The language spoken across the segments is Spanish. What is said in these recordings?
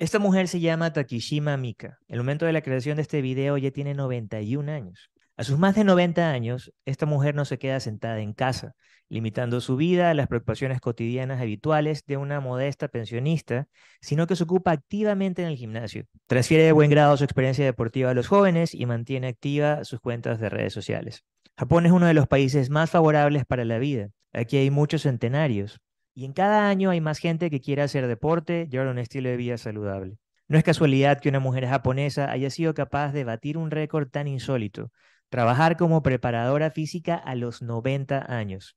Esta mujer se llama Takishima Mika. El momento de la creación de este video ya tiene 91 años. A sus más de 90 años, esta mujer no se queda sentada en casa, limitando su vida a las preocupaciones cotidianas habituales de una modesta pensionista, sino que se ocupa activamente en el gimnasio. Transfiere de buen grado su experiencia deportiva a los jóvenes y mantiene activa sus cuentas de redes sociales. Japón es uno de los países más favorables para la vida. Aquí hay muchos centenarios. Y en cada año hay más gente que quiere hacer deporte ahora un estilo de vida saludable. No es casualidad que una mujer japonesa haya sido capaz de batir un récord tan insólito, trabajar como preparadora física a los 90 años.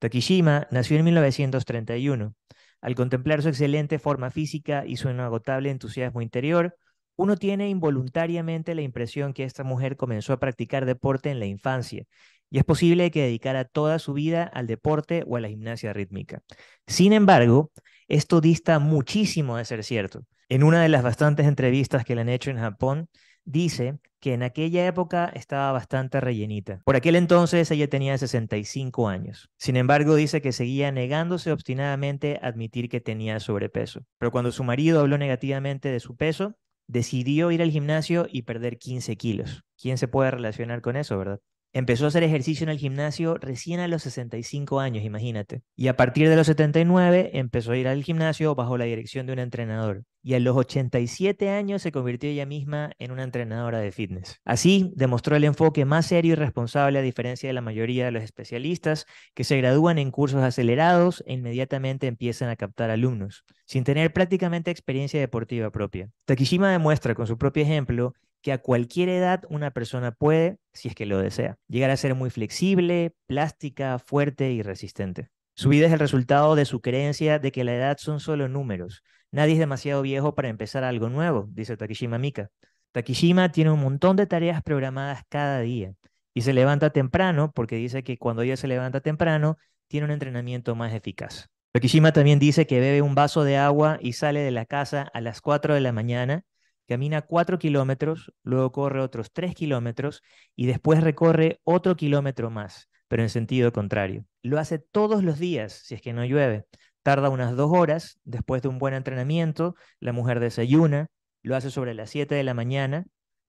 Takishima nació en 1931. Al contemplar su excelente forma física y su inagotable entusiasmo interior, uno tiene involuntariamente la impresión que esta mujer comenzó a practicar deporte en la infancia, y es posible que dedicara toda su vida al deporte o a la gimnasia rítmica. Sin embargo, esto dista muchísimo de ser cierto. En una de las bastantes entrevistas que le han hecho en Japón, dice que en aquella época estaba bastante rellenita. Por aquel entonces ella tenía 65 años. Sin embargo, dice que seguía negándose obstinadamente a admitir que tenía sobrepeso. Pero cuando su marido habló negativamente de su peso, decidió ir al gimnasio y perder 15 kilos. ¿Quién se puede relacionar con eso, verdad? Empezó a hacer ejercicio en el gimnasio recién a los 65 años, imagínate. Y a partir de los 79 empezó a ir al gimnasio bajo la dirección de un entrenador. Y a los 87 años se convirtió ella misma en una entrenadora de fitness. Así demostró el enfoque más serio y responsable a diferencia de la mayoría de los especialistas que se gradúan en cursos acelerados e inmediatamente empiezan a captar alumnos, sin tener prácticamente experiencia deportiva propia. Takishima demuestra con su propio ejemplo que a cualquier edad una persona puede, si es que lo desea, llegar a ser muy flexible, plástica, fuerte y resistente. Su vida es el resultado de su creencia de que la edad son solo números. Nadie es demasiado viejo para empezar algo nuevo, dice Takishima Mika. Takishima tiene un montón de tareas programadas cada día y se levanta temprano porque dice que cuando ella se levanta temprano tiene un entrenamiento más eficaz. Takishima también dice que bebe un vaso de agua y sale de la casa a las 4 de la mañana camina 4 kilómetros, luego corre otros 3 kilómetros y después recorre otro kilómetro más, pero en sentido contrario. Lo hace todos los días, si es que no llueve. Tarda unas dos horas, después de un buen entrenamiento, la mujer desayuna, lo hace sobre las 7 de la mañana,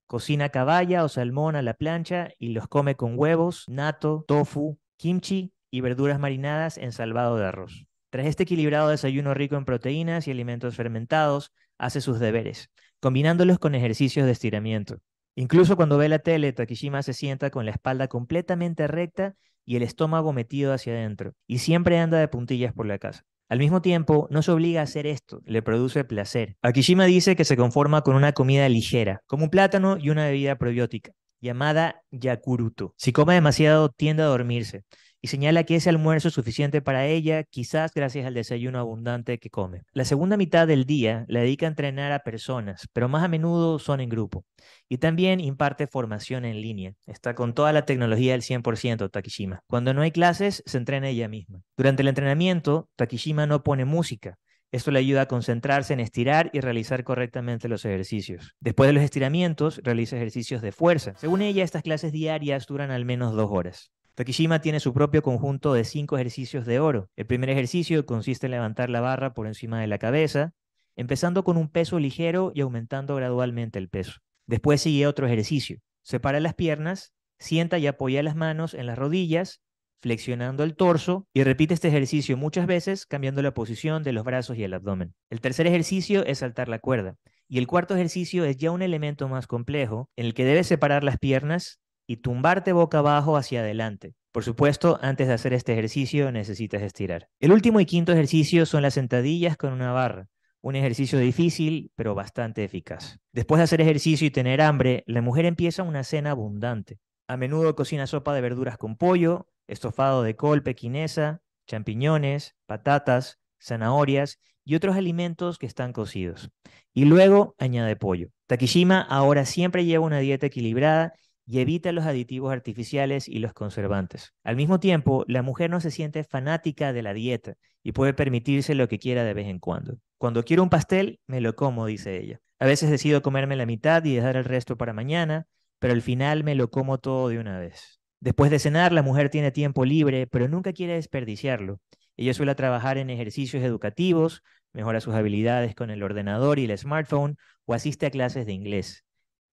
cocina caballa o salmón a la plancha y los come con huevos, nato, tofu, kimchi y verduras marinadas en salvado de arroz. Tras este equilibrado desayuno rico en proteínas y alimentos fermentados, hace sus deberes combinándolos con ejercicios de estiramiento. Incluso cuando ve la tele, Takishima se sienta con la espalda completamente recta y el estómago metido hacia adentro, y siempre anda de puntillas por la casa. Al mismo tiempo, no se obliga a hacer esto, le produce placer. Akishima dice que se conforma con una comida ligera, como un plátano y una bebida probiótica, llamada yakuruto. Si come demasiado, tiende a dormirse, y señala que ese almuerzo es suficiente para ella, quizás gracias al desayuno abundante que come. La segunda mitad del día la dedica a entrenar a personas, pero más a menudo son en grupo. Y también imparte formación en línea. Está con toda la tecnología del 100% Takishima. Cuando no hay clases, se entrena ella misma. Durante el entrenamiento, Takishima no pone música. Esto le ayuda a concentrarse en estirar y realizar correctamente los ejercicios. Después de los estiramientos, realiza ejercicios de fuerza. Según ella, estas clases diarias duran al menos dos horas. Takishima tiene su propio conjunto de cinco ejercicios de oro. El primer ejercicio consiste en levantar la barra por encima de la cabeza, empezando con un peso ligero y aumentando gradualmente el peso. Después sigue otro ejercicio. Separa las piernas, sienta y apoya las manos en las rodillas, flexionando el torso y repite este ejercicio muchas veces cambiando la posición de los brazos y el abdomen. El tercer ejercicio es saltar la cuerda. Y el cuarto ejercicio es ya un elemento más complejo en el que debes separar las piernas y tumbarte boca abajo hacia adelante. Por supuesto, antes de hacer este ejercicio necesitas estirar. El último y quinto ejercicio son las sentadillas con una barra. Un ejercicio difícil, pero bastante eficaz. Después de hacer ejercicio y tener hambre, la mujer empieza una cena abundante. A menudo cocina sopa de verduras con pollo, estofado de col pequinesa, champiñones, patatas, zanahorias y otros alimentos que están cocidos. Y luego añade pollo. Takishima ahora siempre lleva una dieta equilibrada y evita los aditivos artificiales y los conservantes. Al mismo tiempo, la mujer no se siente fanática de la dieta y puede permitirse lo que quiera de vez en cuando. Cuando quiero un pastel, me lo como, dice ella. A veces decido comerme la mitad y dejar el resto para mañana, pero al final me lo como todo de una vez. Después de cenar, la mujer tiene tiempo libre, pero nunca quiere desperdiciarlo. Ella suele trabajar en ejercicios educativos, mejora sus habilidades con el ordenador y el smartphone o asiste a clases de inglés.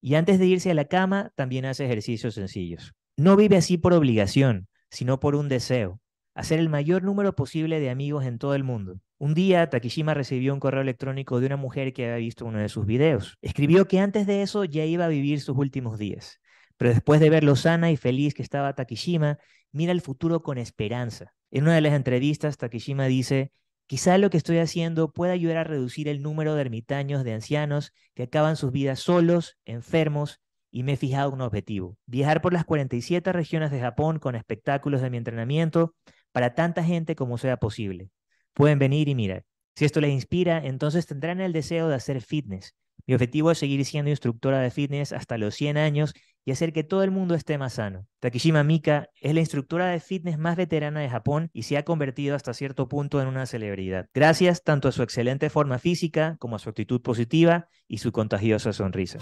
Y antes de irse a la cama, también hace ejercicios sencillos. No vive así por obligación, sino por un deseo, hacer el mayor número posible de amigos en todo el mundo. Un día, Takishima recibió un correo electrónico de una mujer que había visto uno de sus videos. Escribió que antes de eso ya iba a vivir sus últimos días. Pero después de ver lo sana y feliz que estaba Takishima, mira el futuro con esperanza. En una de las entrevistas, Takishima dice, Quizá lo que estoy haciendo pueda ayudar a reducir el número de ermitaños de ancianos que acaban sus vidas solos, enfermos, y me he fijado un objetivo, viajar por las 47 regiones de Japón con espectáculos de mi entrenamiento para tanta gente como sea posible. Pueden venir y mirar. Si esto les inspira, entonces tendrán el deseo de hacer fitness. Mi objetivo es seguir siendo instructora de fitness hasta los 100 años y hacer que todo el mundo esté más sano. Takishima Mika es la instructora de fitness más veterana de Japón y se ha convertido hasta cierto punto en una celebridad, gracias tanto a su excelente forma física como a su actitud positiva y su contagiosa sonrisa.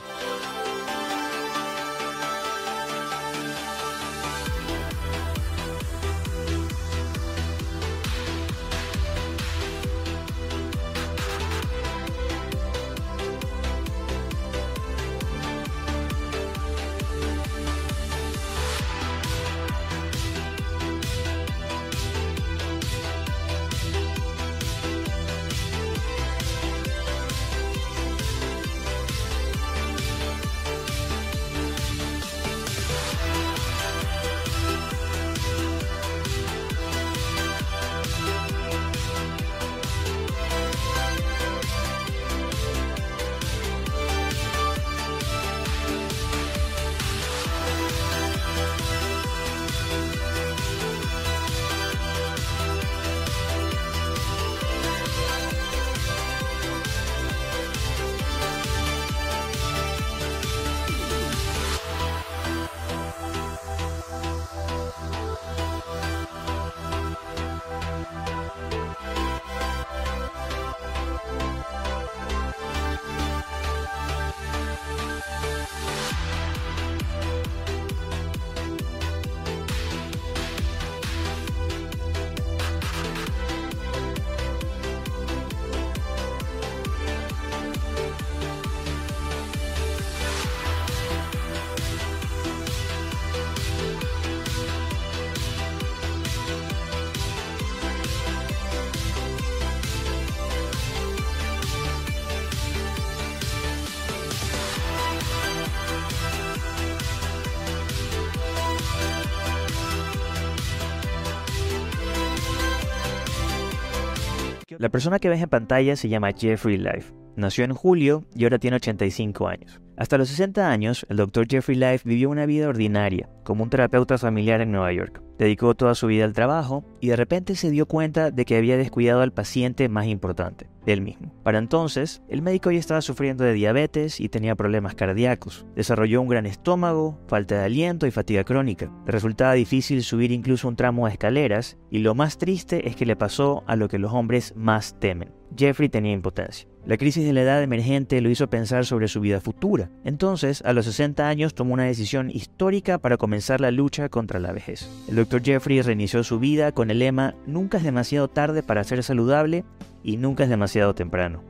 La persona que ves en pantalla se llama Jeffrey Life. Nació en julio y ahora tiene 85 años. Hasta los 60 años, el Dr. Jeffrey Life vivió una vida ordinaria, como un terapeuta familiar en Nueva York. Dedicó toda su vida al trabajo y de repente se dio cuenta de que había descuidado al paciente más importante, él mismo. Para entonces, el médico ya estaba sufriendo de diabetes y tenía problemas cardíacos. Desarrolló un gran estómago, falta de aliento y fatiga crónica. Le resultaba difícil subir incluso un tramo de escaleras y lo más triste es que le pasó a lo que los hombres más temen. Jeffrey tenía impotencia. La crisis de la edad emergente lo hizo pensar sobre su vida futura. Entonces, a los 60 años, tomó una decisión histórica para comenzar la lucha contra la vejez. Dr. Jeffrey reinició su vida con el lema Nunca es demasiado tarde para ser saludable y nunca es demasiado temprano.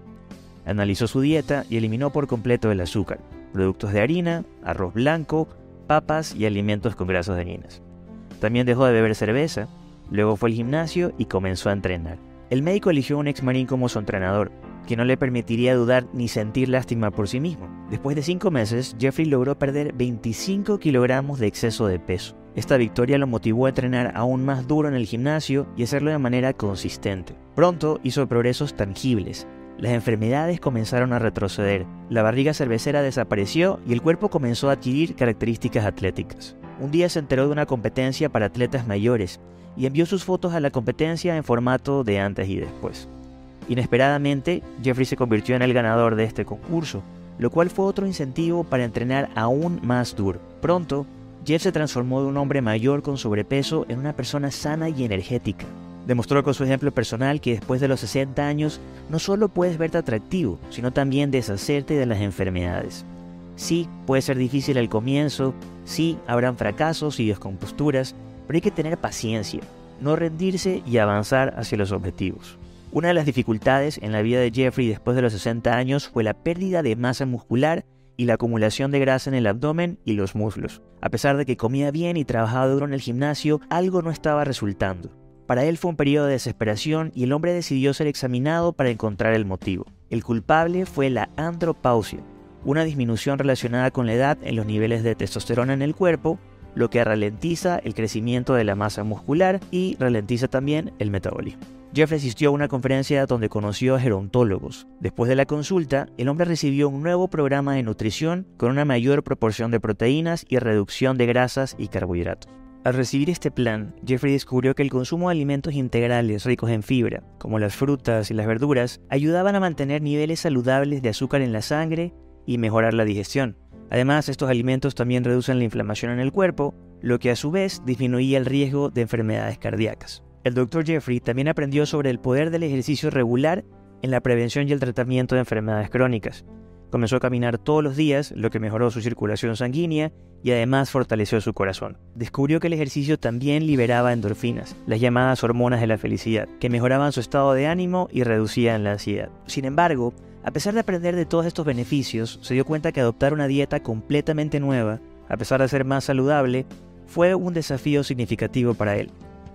Analizó su dieta y eliminó por completo el azúcar, productos de harina, arroz blanco, papas y alimentos con grasas dañinas. También dejó de beber cerveza, luego fue al gimnasio y comenzó a entrenar. El médico eligió a un ex marín como su entrenador, que no le permitiría dudar ni sentir lástima por sí mismo. Después de cinco meses, Jeffrey logró perder 25 kilogramos de exceso de peso. Esta victoria lo motivó a entrenar aún más duro en el gimnasio y hacerlo de manera consistente. Pronto hizo progresos tangibles. Las enfermedades comenzaron a retroceder, la barriga cervecera desapareció y el cuerpo comenzó a adquirir características atléticas. Un día se enteró de una competencia para atletas mayores y envió sus fotos a la competencia en formato de antes y después. Inesperadamente, Jeffrey se convirtió en el ganador de este concurso, lo cual fue otro incentivo para entrenar aún más duro. Pronto, Jeff se transformó de un hombre mayor con sobrepeso en una persona sana y energética. Demostró con su ejemplo personal que después de los 60 años no solo puedes verte atractivo, sino también deshacerte de las enfermedades. Sí, puede ser difícil al comienzo, sí, habrán fracasos y descomposturas, pero hay que tener paciencia. no rendirse y avanzar hacia los objetivos. Una de las dificultades en la vida de Jeffrey después de los 60 años fue la pérdida de masa muscular y la acumulación de grasa en el abdomen y los muslos. A pesar de que comía bien y trabajaba duro en el gimnasio, algo no estaba resultando. Para él fue un periodo de desesperación y el hombre decidió ser examinado para encontrar el motivo. El culpable fue la andropausia, una disminución relacionada con la edad en los niveles de testosterona en el cuerpo, lo que ralentiza el crecimiento de la masa muscular y ralentiza también el metabolismo. Jeffrey asistió a una conferencia donde conoció a gerontólogos. Después de la consulta, el hombre recibió un nuevo programa de nutrición con una mayor proporción de proteínas y reducción de grasas y carbohidratos. Al recibir este plan, Jeffrey descubrió que el consumo de alimentos integrales ricos en fibra, como las frutas y las verduras, ayudaban a mantener niveles saludables de azúcar en la sangre y mejorar la digestión. Además, estos alimentos también reducen la inflamación en el cuerpo, lo que a su vez disminuía el riesgo de enfermedades cardíacas. El Dr. Jeffrey también aprendió sobre el poder del ejercicio regular en la prevención y el tratamiento de enfermedades crónicas. Comenzó a caminar todos los días, lo que mejoró su circulación sanguínea y además fortaleció su corazón. Descubrió que el ejercicio también liberaba endorfinas, las llamadas hormonas de la felicidad, que mejoraban su estado de ánimo y reducían la ansiedad. Sin embargo, a pesar de aprender de todos estos beneficios, se dio cuenta que adoptar una dieta completamente nueva, a pesar de ser más saludable, fue un desafío significativo para él.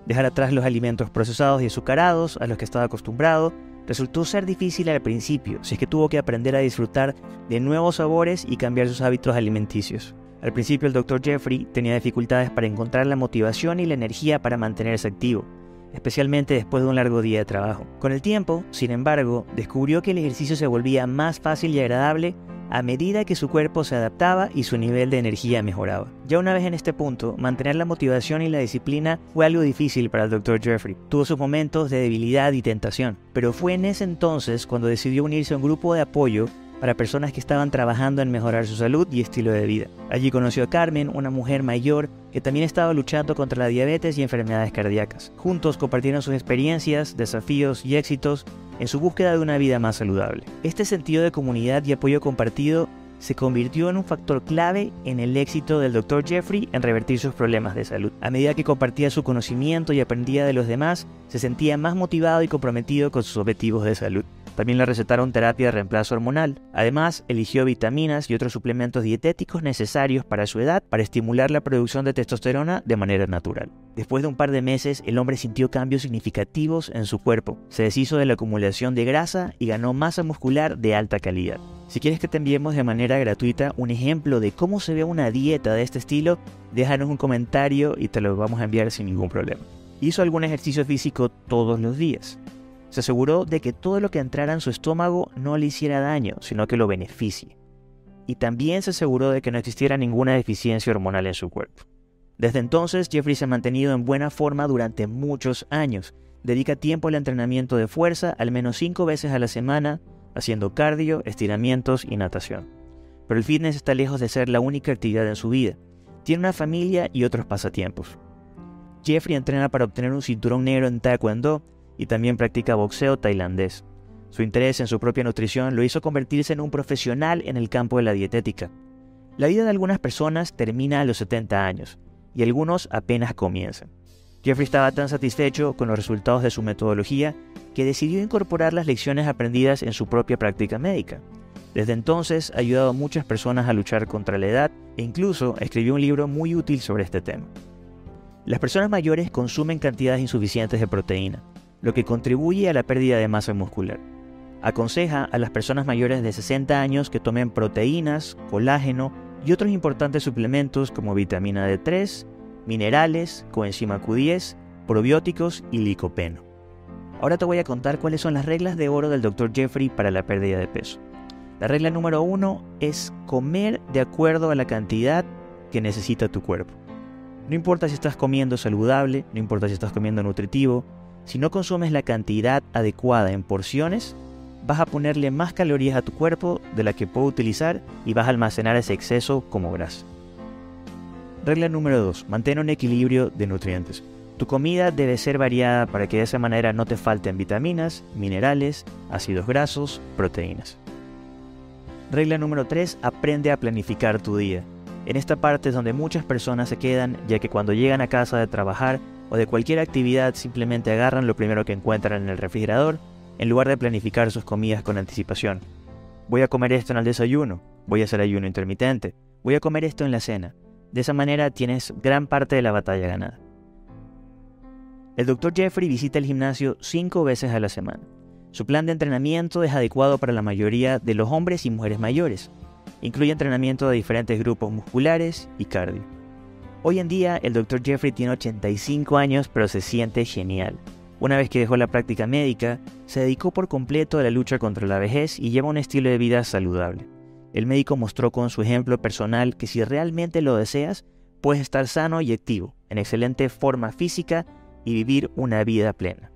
Dejar atrás los alimentos procesados y azucarados a los que estaba acostumbrado resultó ser difícil al principio, si es que tuvo que aprender a disfrutar de nuevos sabores y cambiar sus hábitos alimenticios. Al principio el Dr. Jeffrey tenía dificultades para encontrar la motivación y la energía para mantenerse activo, especialmente después de un largo día de trabajo. Con el tiempo, sin embargo, descubrió que el ejercicio se volvía más fácil y agradable a medida que su cuerpo se adaptaba y su nivel de energía mejoraba. Ya una vez en este punto, mantener la motivación y la disciplina fue algo difícil para el Dr. Jeffrey. Tuvo sus momentos de debilidad y tentación, pero fue en ese entonces cuando decidió unirse a un grupo de apoyo para personas que estaban trabajando en mejorar su salud y estilo de vida. Allí conoció a Carmen, una mujer mayor que también estaba luchando contra la diabetes y enfermedades cardíacas. Juntos compartieron sus experiencias, desafíos y éxitos en su búsqueda de una vida más saludable. Este sentido de comunidad y apoyo compartido se convirtió en un factor clave en el éxito del Dr. Jeffrey en revertir sus problemas de salud. A medida que compartía su conocimiento y aprendía de los demás, se sentía más motivado y comprometido con sus objetivos de salud. También le recetaron terapia de reemplazo hormonal. Además, eligió vitaminas y otros suplementos dietéticos necesarios para su edad para estimular la producción de testosterona de manera natural. Después de un par de meses, el hombre sintió cambios significativos en su cuerpo. Se deshizo de la acumulación de grasa y ganó masa muscular de alta calidad. Si quieres que te enviemos de manera gratuita un ejemplo de cómo se ve una dieta de este estilo, déjanos un comentario y te lo vamos a enviar sin ningún problema. Hizo algún ejercicio físico todos los días. Se aseguró de que todo lo que entrara en su estómago no le hiciera daño, sino que lo beneficie. Y también se aseguró de que no existiera ninguna deficiencia hormonal en su cuerpo. Desde entonces, Jeffrey se ha mantenido en buena forma durante muchos años. Dedica tiempo al entrenamiento de fuerza al menos cinco veces a la semana, haciendo cardio, estiramientos y natación. Pero el fitness está lejos de ser la única actividad en su vida. Tiene una familia y otros pasatiempos. Jeffrey entrena para obtener un cinturón negro en Taekwondo y también practica boxeo tailandés. Su interés en su propia nutrición lo hizo convertirse en un profesional en el campo de la dietética. La vida de algunas personas termina a los 70 años y algunos apenas comienzan. Jeffrey estaba tan satisfecho con los resultados de su metodología que decidió incorporar las lecciones aprendidas en su propia práctica médica. Desde entonces ha ayudado a muchas personas a luchar contra la edad e incluso escribió un libro muy útil sobre este tema. Las personas mayores consumen cantidades insuficientes de proteína, lo que contribuye a la pérdida de masa muscular. Aconseja a las personas mayores de 60 años que tomen proteínas, colágeno y otros importantes suplementos como vitamina D3, minerales, coenzima Q10, probióticos y licopeno. Ahora te voy a contar cuáles son las reglas de oro del Dr. Jeffrey para la pérdida de peso. La regla número uno es comer de acuerdo a la cantidad que necesita tu cuerpo. No importa si estás comiendo saludable, no importa si estás comiendo nutritivo, si no consumes la cantidad adecuada en porciones, vas a ponerle más calorías a tu cuerpo de la que puede utilizar y vas a almacenar ese exceso como grasa. Regla número 2. Mantén un equilibrio de nutrientes. Tu comida debe ser variada para que de esa manera no te falten vitaminas, minerales, ácidos grasos, proteínas. Regla número 3. Aprende a planificar tu día. En esta parte es donde muchas personas se quedan ya que cuando llegan a casa de trabajar o de cualquier actividad simplemente agarran lo primero que encuentran en el refrigerador en lugar de planificar sus comidas con anticipación. Voy a comer esto en el desayuno, voy a hacer ayuno intermitente, voy a comer esto en la cena. De esa manera tienes gran parte de la batalla ganada. El Dr. Jeffrey visita el gimnasio cinco veces a la semana. Su plan de entrenamiento es adecuado para la mayoría de los hombres y mujeres mayores. Incluye entrenamiento de diferentes grupos musculares y cardio. Hoy en día el Dr. Jeffrey tiene 85 años pero se siente genial. Una vez que dejó la práctica médica, se dedicó por completo a la lucha contra la vejez y lleva un estilo de vida saludable. El médico mostró con su ejemplo personal que si realmente lo deseas, puedes estar sano y activo, en excelente forma física y vivir una vida plena.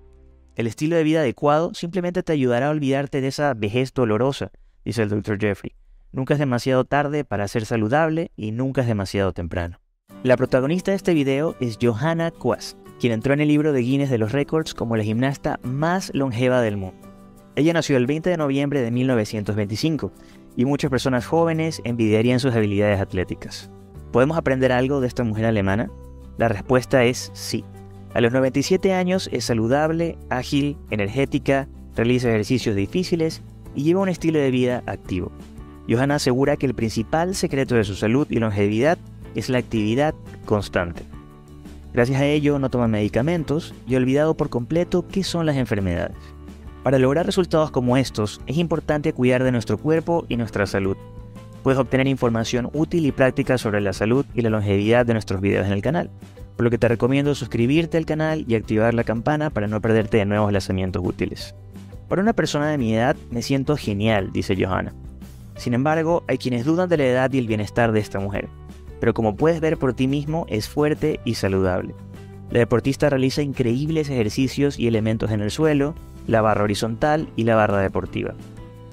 El estilo de vida adecuado simplemente te ayudará a olvidarte de esa vejez dolorosa, dice el Dr. Jeffrey. Nunca es demasiado tarde para ser saludable y nunca es demasiado temprano. La protagonista de este video es Johanna Quast, quien entró en el libro de Guinness de los Récords como la gimnasta más longeva del mundo. Ella nació el 20 de noviembre de 1925 y muchas personas jóvenes envidiarían sus habilidades atléticas. ¿Podemos aprender algo de esta mujer alemana? La respuesta es sí. A los 97 años es saludable, ágil, energética, realiza ejercicios difíciles y lleva un estilo de vida activo. Johanna asegura que el principal secreto de su salud y longevidad es la actividad constante. Gracias a ello no toma medicamentos y olvidado por completo qué son las enfermedades. Para lograr resultados como estos, es importante cuidar de nuestro cuerpo y nuestra salud. Puedes obtener información útil y práctica sobre la salud y la longevidad de nuestros videos en el canal, por lo que te recomiendo suscribirte al canal y activar la campana para no perderte de nuevos lanzamientos útiles. Para una persona de mi edad me siento genial, dice Johanna. Sin embargo, hay quienes dudan de la edad y el bienestar de esta mujer, pero como puedes ver por ti mismo es fuerte y saludable. La deportista realiza increíbles ejercicios y elementos en el suelo, la barra horizontal y la barra deportiva.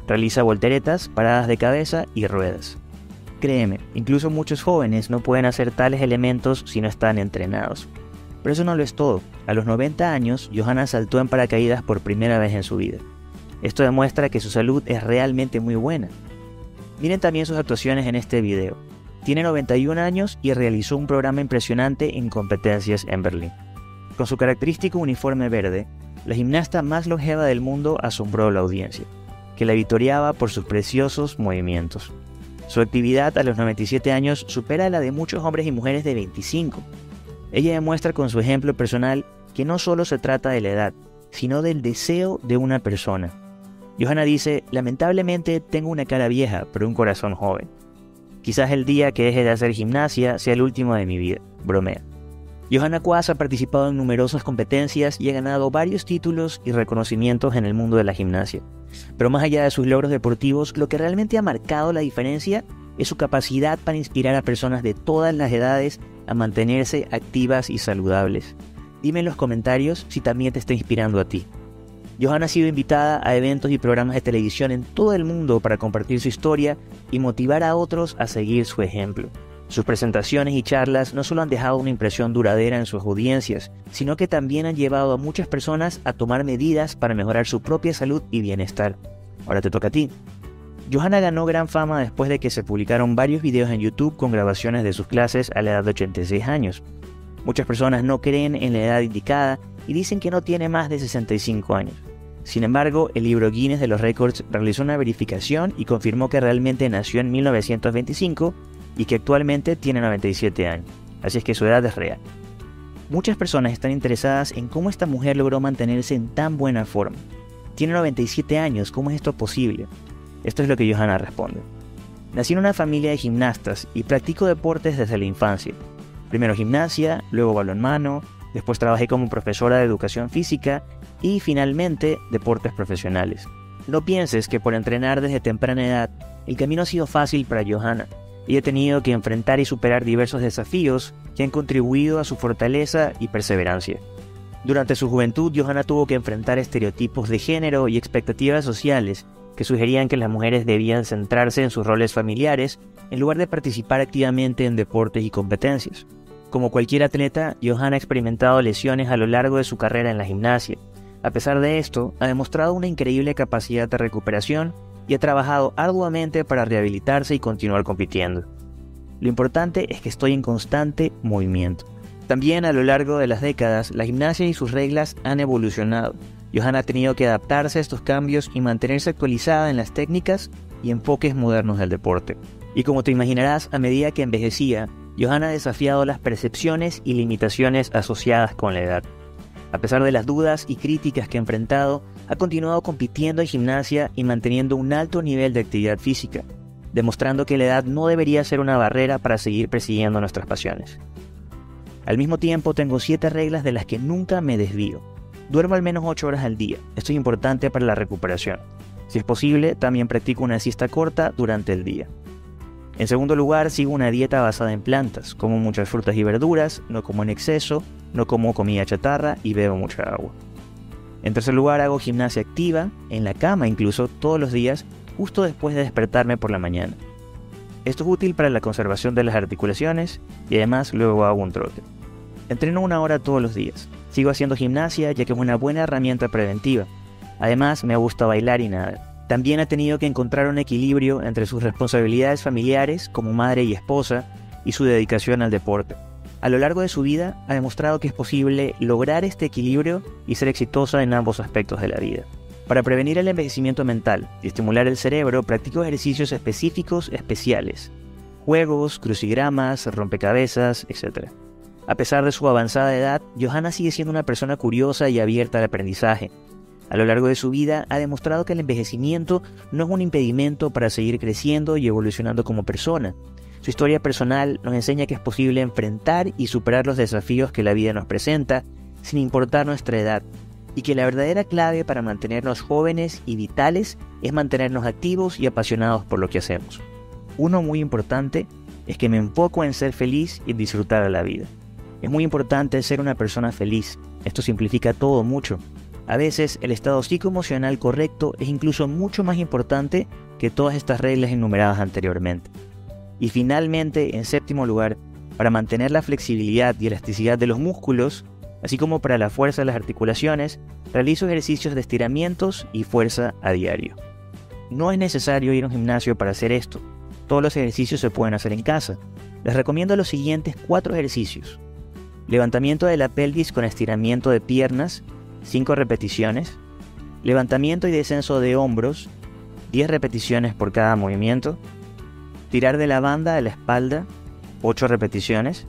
Realiza volteretas, paradas de cabeza y ruedas. Créeme, incluso muchos jóvenes no pueden hacer tales elementos si no están entrenados. Pero eso no lo es todo. A los 90 años, Johanna saltó en paracaídas por primera vez en su vida. Esto demuestra que su salud es realmente muy buena. Miren también sus actuaciones en este video. Tiene 91 años y realizó un programa impresionante en competencias en Berlín. Con su característico uniforme verde, la gimnasta más longeva del mundo asombró a la audiencia, que la victoriaba por sus preciosos movimientos. Su actividad a los 97 años supera la de muchos hombres y mujeres de 25. Ella demuestra con su ejemplo personal que no solo se trata de la edad, sino del deseo de una persona. Johanna dice, lamentablemente tengo una cara vieja, pero un corazón joven. Quizás el día que deje de hacer gimnasia sea el último de mi vida, bromea. Johanna Quas ha participado en numerosas competencias y ha ganado varios títulos y reconocimientos en el mundo de la gimnasia. Pero más allá de sus logros deportivos, lo que realmente ha marcado la diferencia es su capacidad para inspirar a personas de todas las edades a mantenerse activas y saludables. Dime en los comentarios si también te está inspirando a ti. Johanna ha sido invitada a eventos y programas de televisión en todo el mundo para compartir su historia y motivar a otros a seguir su ejemplo. Sus presentaciones y charlas no solo han dejado una impresión duradera en sus audiencias, sino que también han llevado a muchas personas a tomar medidas para mejorar su propia salud y bienestar. Ahora te toca a ti. Johanna ganó gran fama después de que se publicaron varios videos en YouTube con grabaciones de sus clases a la edad de 86 años. Muchas personas no creen en la edad indicada y dicen que no tiene más de 65 años. Sin embargo, el libro Guinness de los Records realizó una verificación y confirmó que realmente nació en 1925 y que actualmente tiene 97 años, así es que su edad es real. Muchas personas están interesadas en cómo esta mujer logró mantenerse en tan buena forma. Tiene 97 años, ¿cómo es esto posible? Esto es lo que Johanna responde. Nací en una familia de gimnastas y practico deportes desde la infancia. Primero gimnasia, luego balonmano, después trabajé como profesora de educación física y finalmente deportes profesionales. No pienses que por entrenar desde temprana edad el camino ha sido fácil para Johanna y ha tenido que enfrentar y superar diversos desafíos que han contribuido a su fortaleza y perseverancia. Durante su juventud, Johanna tuvo que enfrentar estereotipos de género y expectativas sociales que sugerían que las mujeres debían centrarse en sus roles familiares en lugar de participar activamente en deportes y competencias. Como cualquier atleta, Johanna ha experimentado lesiones a lo largo de su carrera en la gimnasia. A pesar de esto, ha demostrado una increíble capacidad de recuperación y ha trabajado arduamente para rehabilitarse y continuar compitiendo. Lo importante es que estoy en constante movimiento. También a lo largo de las décadas, la gimnasia y sus reglas han evolucionado. Johanna ha tenido que adaptarse a estos cambios y mantenerse actualizada en las técnicas y enfoques modernos del deporte. Y como te imaginarás, a medida que envejecía, Johanna ha desafiado las percepciones y limitaciones asociadas con la edad. A pesar de las dudas y críticas que ha enfrentado, ha continuado compitiendo en gimnasia y manteniendo un alto nivel de actividad física, demostrando que la edad no debería ser una barrera para seguir persiguiendo nuestras pasiones. Al mismo tiempo tengo 7 reglas de las que nunca me desvío. Duermo al menos 8 horas al día, esto es importante para la recuperación. Si es posible, también practico una siesta corta durante el día. En segundo lugar, sigo una dieta basada en plantas, como muchas frutas y verduras, no como en exceso, no como comida chatarra y bebo mucha agua. En tercer lugar, hago gimnasia activa, en la cama incluso, todos los días, justo después de despertarme por la mañana. Esto es útil para la conservación de las articulaciones y además luego hago un trote. Entreno una hora todos los días. Sigo haciendo gimnasia ya que es una buena herramienta preventiva. Además me gusta bailar y nada. También ha tenido que encontrar un equilibrio entre sus responsabilidades familiares como madre y esposa y su dedicación al deporte. A lo largo de su vida ha demostrado que es posible lograr este equilibrio y ser exitosa en ambos aspectos de la vida. Para prevenir el envejecimiento mental y estimular el cerebro, practico ejercicios específicos especiales. Juegos, crucigramas, rompecabezas, etc. A pesar de su avanzada edad, Johanna sigue siendo una persona curiosa y abierta al aprendizaje. A lo largo de su vida ha demostrado que el envejecimiento no es un impedimento para seguir creciendo y evolucionando como persona. Su historia personal nos enseña que es posible enfrentar y superar los desafíos que la vida nos presenta, sin importar nuestra edad, y que la verdadera clave para mantenernos jóvenes y vitales es mantenernos activos y apasionados por lo que hacemos. Uno muy importante es que me enfoco en ser feliz y disfrutar de la vida. Es muy importante ser una persona feliz. Esto simplifica todo mucho. A veces el estado psicoemocional correcto es incluso mucho más importante que todas estas reglas enumeradas anteriormente. Y finalmente, en séptimo lugar, para mantener la flexibilidad y elasticidad de los músculos, así como para la fuerza de las articulaciones, realizo ejercicios de estiramientos y fuerza a diario. No es necesario ir a un gimnasio para hacer esto. Todos los ejercicios se pueden hacer en casa. Les recomiendo los siguientes cuatro ejercicios. Levantamiento de la pelvis con estiramiento de piernas, 5 repeticiones. Levantamiento y descenso de hombros, 10 repeticiones por cada movimiento. Tirar de la banda a la espalda, 8 repeticiones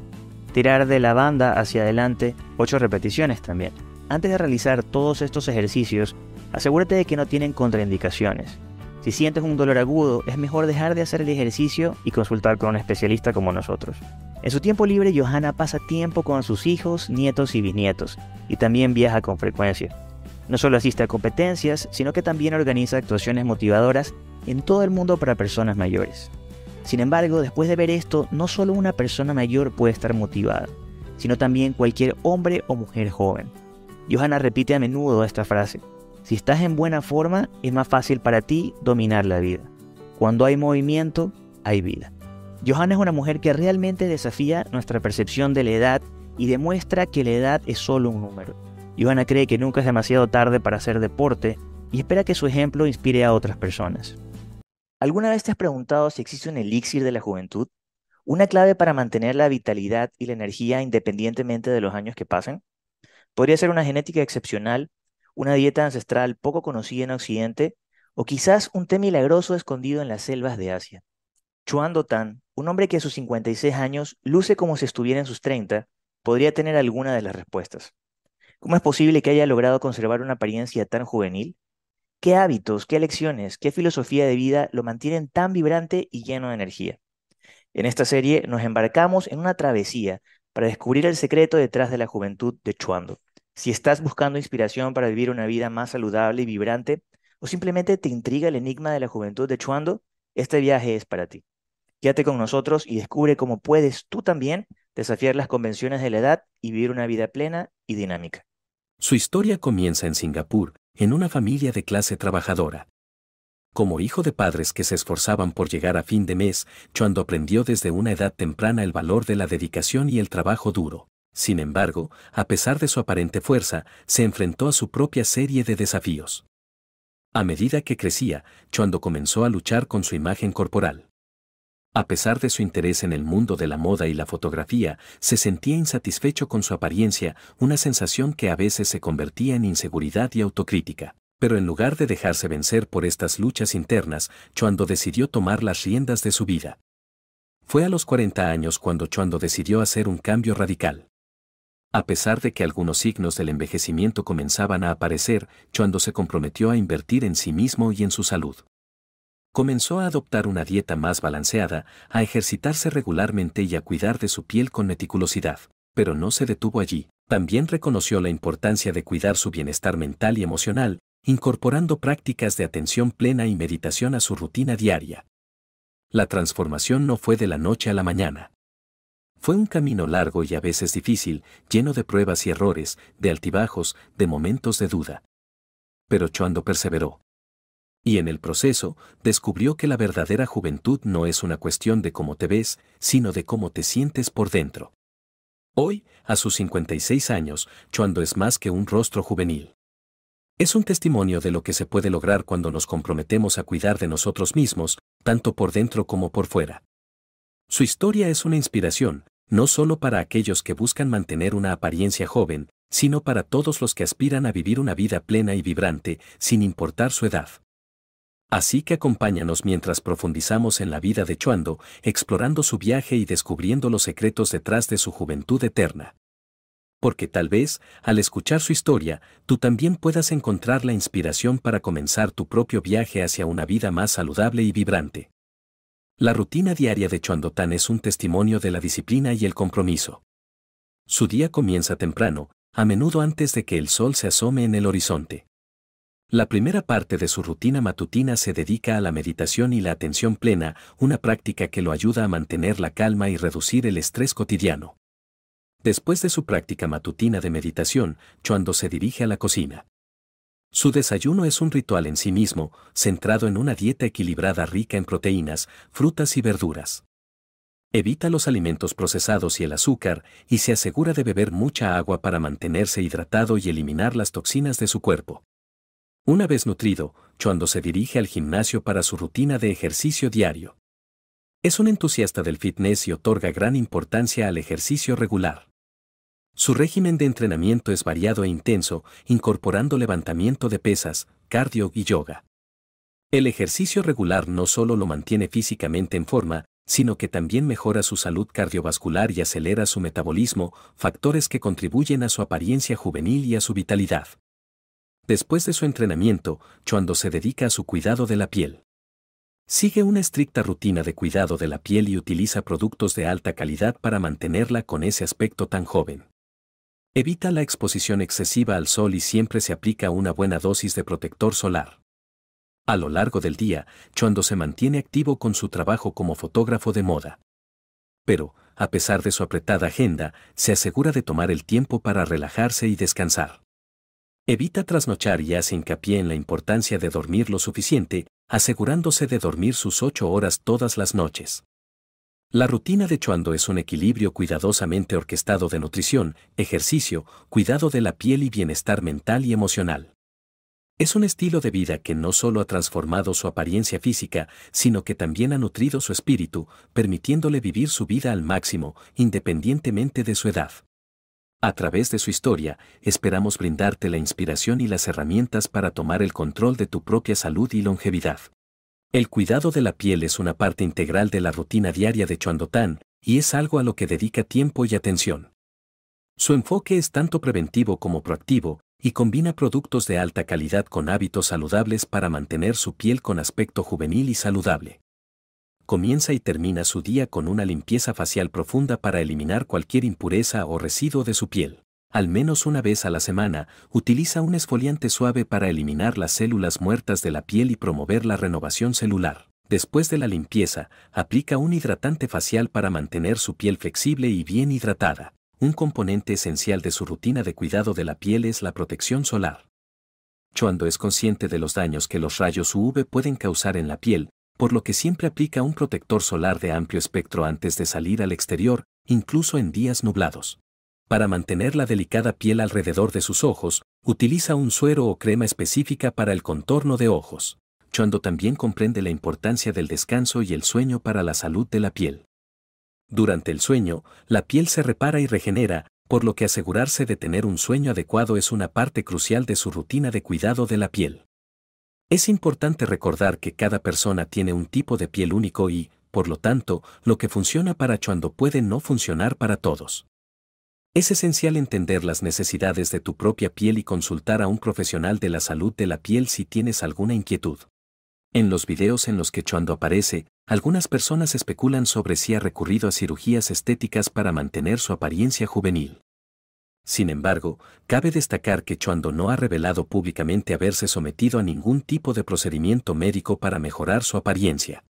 tirar de la banda hacia adelante 8 repeticiones también. Antes de realizar todos estos ejercicios, asegúrate de que no tienen contraindicaciones. Si sientes un dolor agudo, es mejor dejar de hacer el ejercicio y consultar con un especialista como nosotros. En su tiempo libre, Johanna pasa tiempo con sus hijos, nietos y bisnietos, y también viaja con frecuencia. No solo asiste a competencias, sino que también organiza actuaciones motivadoras en todo el mundo para personas mayores. Sin embargo, después de ver esto, no solo una persona mayor puede estar motivada, sino también cualquier hombre o mujer joven. Johanna repite a menudo esta frase. Si estás en buena forma, es más fácil para ti dominar la vida. Cuando hay movimiento, hay vida. Johanna es una mujer que realmente desafía nuestra percepción de la edad y demuestra que la edad es solo un número. Johanna cree que nunca es demasiado tarde para hacer deporte y espera que su ejemplo inspire a otras personas. ¿Alguna vez te has preguntado si existe un elixir de la juventud? ¿Una clave para mantener la vitalidad y la energía independientemente de los años que pasen? Podría ser una genética excepcional, una dieta ancestral poco conocida en Occidente, o quizás un té milagroso escondido en las selvas de Asia. Chuan Tan, un hombre que a sus 56 años luce como si estuviera en sus 30, podría tener alguna de las respuestas. ¿Cómo es posible que haya logrado conservar una apariencia tan juvenil? ¿Qué hábitos, qué lecciones, qué filosofía de vida lo mantienen tan vibrante y lleno de energía? En esta serie nos embarcamos en una travesía para descubrir el secreto detrás de la juventud de Chuando. Si estás buscando inspiración para vivir una vida más saludable y vibrante, o simplemente te intriga el enigma de la juventud de Chuando, este viaje es para ti. Quédate con nosotros y descubre cómo puedes tú también desafiar las convenciones de la edad y vivir una vida plena y dinámica. Su historia comienza en Singapur, en una familia de clase trabajadora. Como hijo de padres que se esforzaban por llegar a fin de mes, Chuando aprendió desde una edad temprana el valor de la dedicación y el trabajo duro. Sin embargo, a pesar de su aparente fuerza, se enfrentó a su propia serie de desafíos. A medida que crecía, Chuando comenzó a luchar con su imagen corporal. A pesar de su interés en el mundo de la moda y la fotografía, se sentía insatisfecho con su apariencia, una sensación que a veces se convertía en inseguridad y autocrítica. Pero en lugar de dejarse vencer por estas luchas internas, Chuando decidió tomar las riendas de su vida. Fue a los 40 años cuando Chuando decidió hacer un cambio radical. A pesar de que algunos signos del envejecimiento comenzaban a aparecer, Chuando se comprometió a invertir en sí mismo y en su salud. Comenzó a adoptar una dieta más balanceada, a ejercitarse regularmente y a cuidar de su piel con meticulosidad, pero no se detuvo allí. También reconoció la importancia de cuidar su bienestar mental y emocional, incorporando prácticas de atención plena y meditación a su rutina diaria. La transformación no fue de la noche a la mañana. Fue un camino largo y a veces difícil, lleno de pruebas y errores, de altibajos, de momentos de duda. Pero Chuando perseveró. Y en el proceso, descubrió que la verdadera juventud no es una cuestión de cómo te ves, sino de cómo te sientes por dentro. Hoy, a sus 56 años, Chuando es más que un rostro juvenil. Es un testimonio de lo que se puede lograr cuando nos comprometemos a cuidar de nosotros mismos, tanto por dentro como por fuera. Su historia es una inspiración, no solo para aquellos que buscan mantener una apariencia joven, sino para todos los que aspiran a vivir una vida plena y vibrante, sin importar su edad. Así que acompáñanos mientras profundizamos en la vida de Chuando, explorando su viaje y descubriendo los secretos detrás de su juventud eterna porque tal vez, al escuchar su historia, tú también puedas encontrar la inspiración para comenzar tu propio viaje hacia una vida más saludable y vibrante. La rutina diaria de Chuandotán es un testimonio de la disciplina y el compromiso. Su día comienza temprano, a menudo antes de que el sol se asome en el horizonte. La primera parte de su rutina matutina se dedica a la meditación y la atención plena, una práctica que lo ayuda a mantener la calma y reducir el estrés cotidiano. Después de su práctica matutina de meditación, Chuando se dirige a la cocina. Su desayuno es un ritual en sí mismo, centrado en una dieta equilibrada rica en proteínas, frutas y verduras. Evita los alimentos procesados y el azúcar, y se asegura de beber mucha agua para mantenerse hidratado y eliminar las toxinas de su cuerpo. Una vez nutrido, Chuando se dirige al gimnasio para su rutina de ejercicio diario. Es un entusiasta del fitness y otorga gran importancia al ejercicio regular. Su régimen de entrenamiento es variado e intenso, incorporando levantamiento de pesas, cardio y yoga. El ejercicio regular no solo lo mantiene físicamente en forma, sino que también mejora su salud cardiovascular y acelera su metabolismo, factores que contribuyen a su apariencia juvenil y a su vitalidad. Después de su entrenamiento, Chuando se dedica a su cuidado de la piel. Sigue una estricta rutina de cuidado de la piel y utiliza productos de alta calidad para mantenerla con ese aspecto tan joven. Evita la exposición excesiva al sol y siempre se aplica una buena dosis de protector solar. A lo largo del día, Chuando se mantiene activo con su trabajo como fotógrafo de moda. Pero, a pesar de su apretada agenda, se asegura de tomar el tiempo para relajarse y descansar. Evita trasnochar y hace hincapié en la importancia de dormir lo suficiente, asegurándose de dormir sus ocho horas todas las noches. La rutina de Chuando es un equilibrio cuidadosamente orquestado de nutrición, ejercicio, cuidado de la piel y bienestar mental y emocional. Es un estilo de vida que no solo ha transformado su apariencia física, sino que también ha nutrido su espíritu, permitiéndole vivir su vida al máximo, independientemente de su edad. A través de su historia, esperamos brindarte la inspiración y las herramientas para tomar el control de tu propia salud y longevidad. El cuidado de la piel es una parte integral de la rutina diaria de Chuandotán, y es algo a lo que dedica tiempo y atención. Su enfoque es tanto preventivo como proactivo, y combina productos de alta calidad con hábitos saludables para mantener su piel con aspecto juvenil y saludable. Comienza y termina su día con una limpieza facial profunda para eliminar cualquier impureza o residuo de su piel al menos una vez a la semana, utiliza un esfoliante suave para eliminar las células muertas de la piel y promover la renovación celular. Después de la limpieza, aplica un hidratante facial para mantener su piel flexible y bien hidratada. Un componente esencial de su rutina de cuidado de la piel es la protección solar. Chuando es consciente de los daños que los rayos UV pueden causar en la piel, por lo que siempre aplica un protector solar de amplio espectro antes de salir al exterior, incluso en días nublados. Para mantener la delicada piel alrededor de sus ojos, utiliza un suero o crema específica para el contorno de ojos. Chuando también comprende la importancia del descanso y el sueño para la salud de la piel. Durante el sueño, la piel se repara y regenera, por lo que asegurarse de tener un sueño adecuado es una parte crucial de su rutina de cuidado de la piel. Es importante recordar que cada persona tiene un tipo de piel único y, por lo tanto, lo que funciona para Chuando puede no funcionar para todos. Es esencial entender las necesidades de tu propia piel y consultar a un profesional de la salud de la piel si tienes alguna inquietud. En los videos en los que Chuando aparece, algunas personas especulan sobre si ha recurrido a cirugías estéticas para mantener su apariencia juvenil. Sin embargo, cabe destacar que Chuando no ha revelado públicamente haberse sometido a ningún tipo de procedimiento médico para mejorar su apariencia.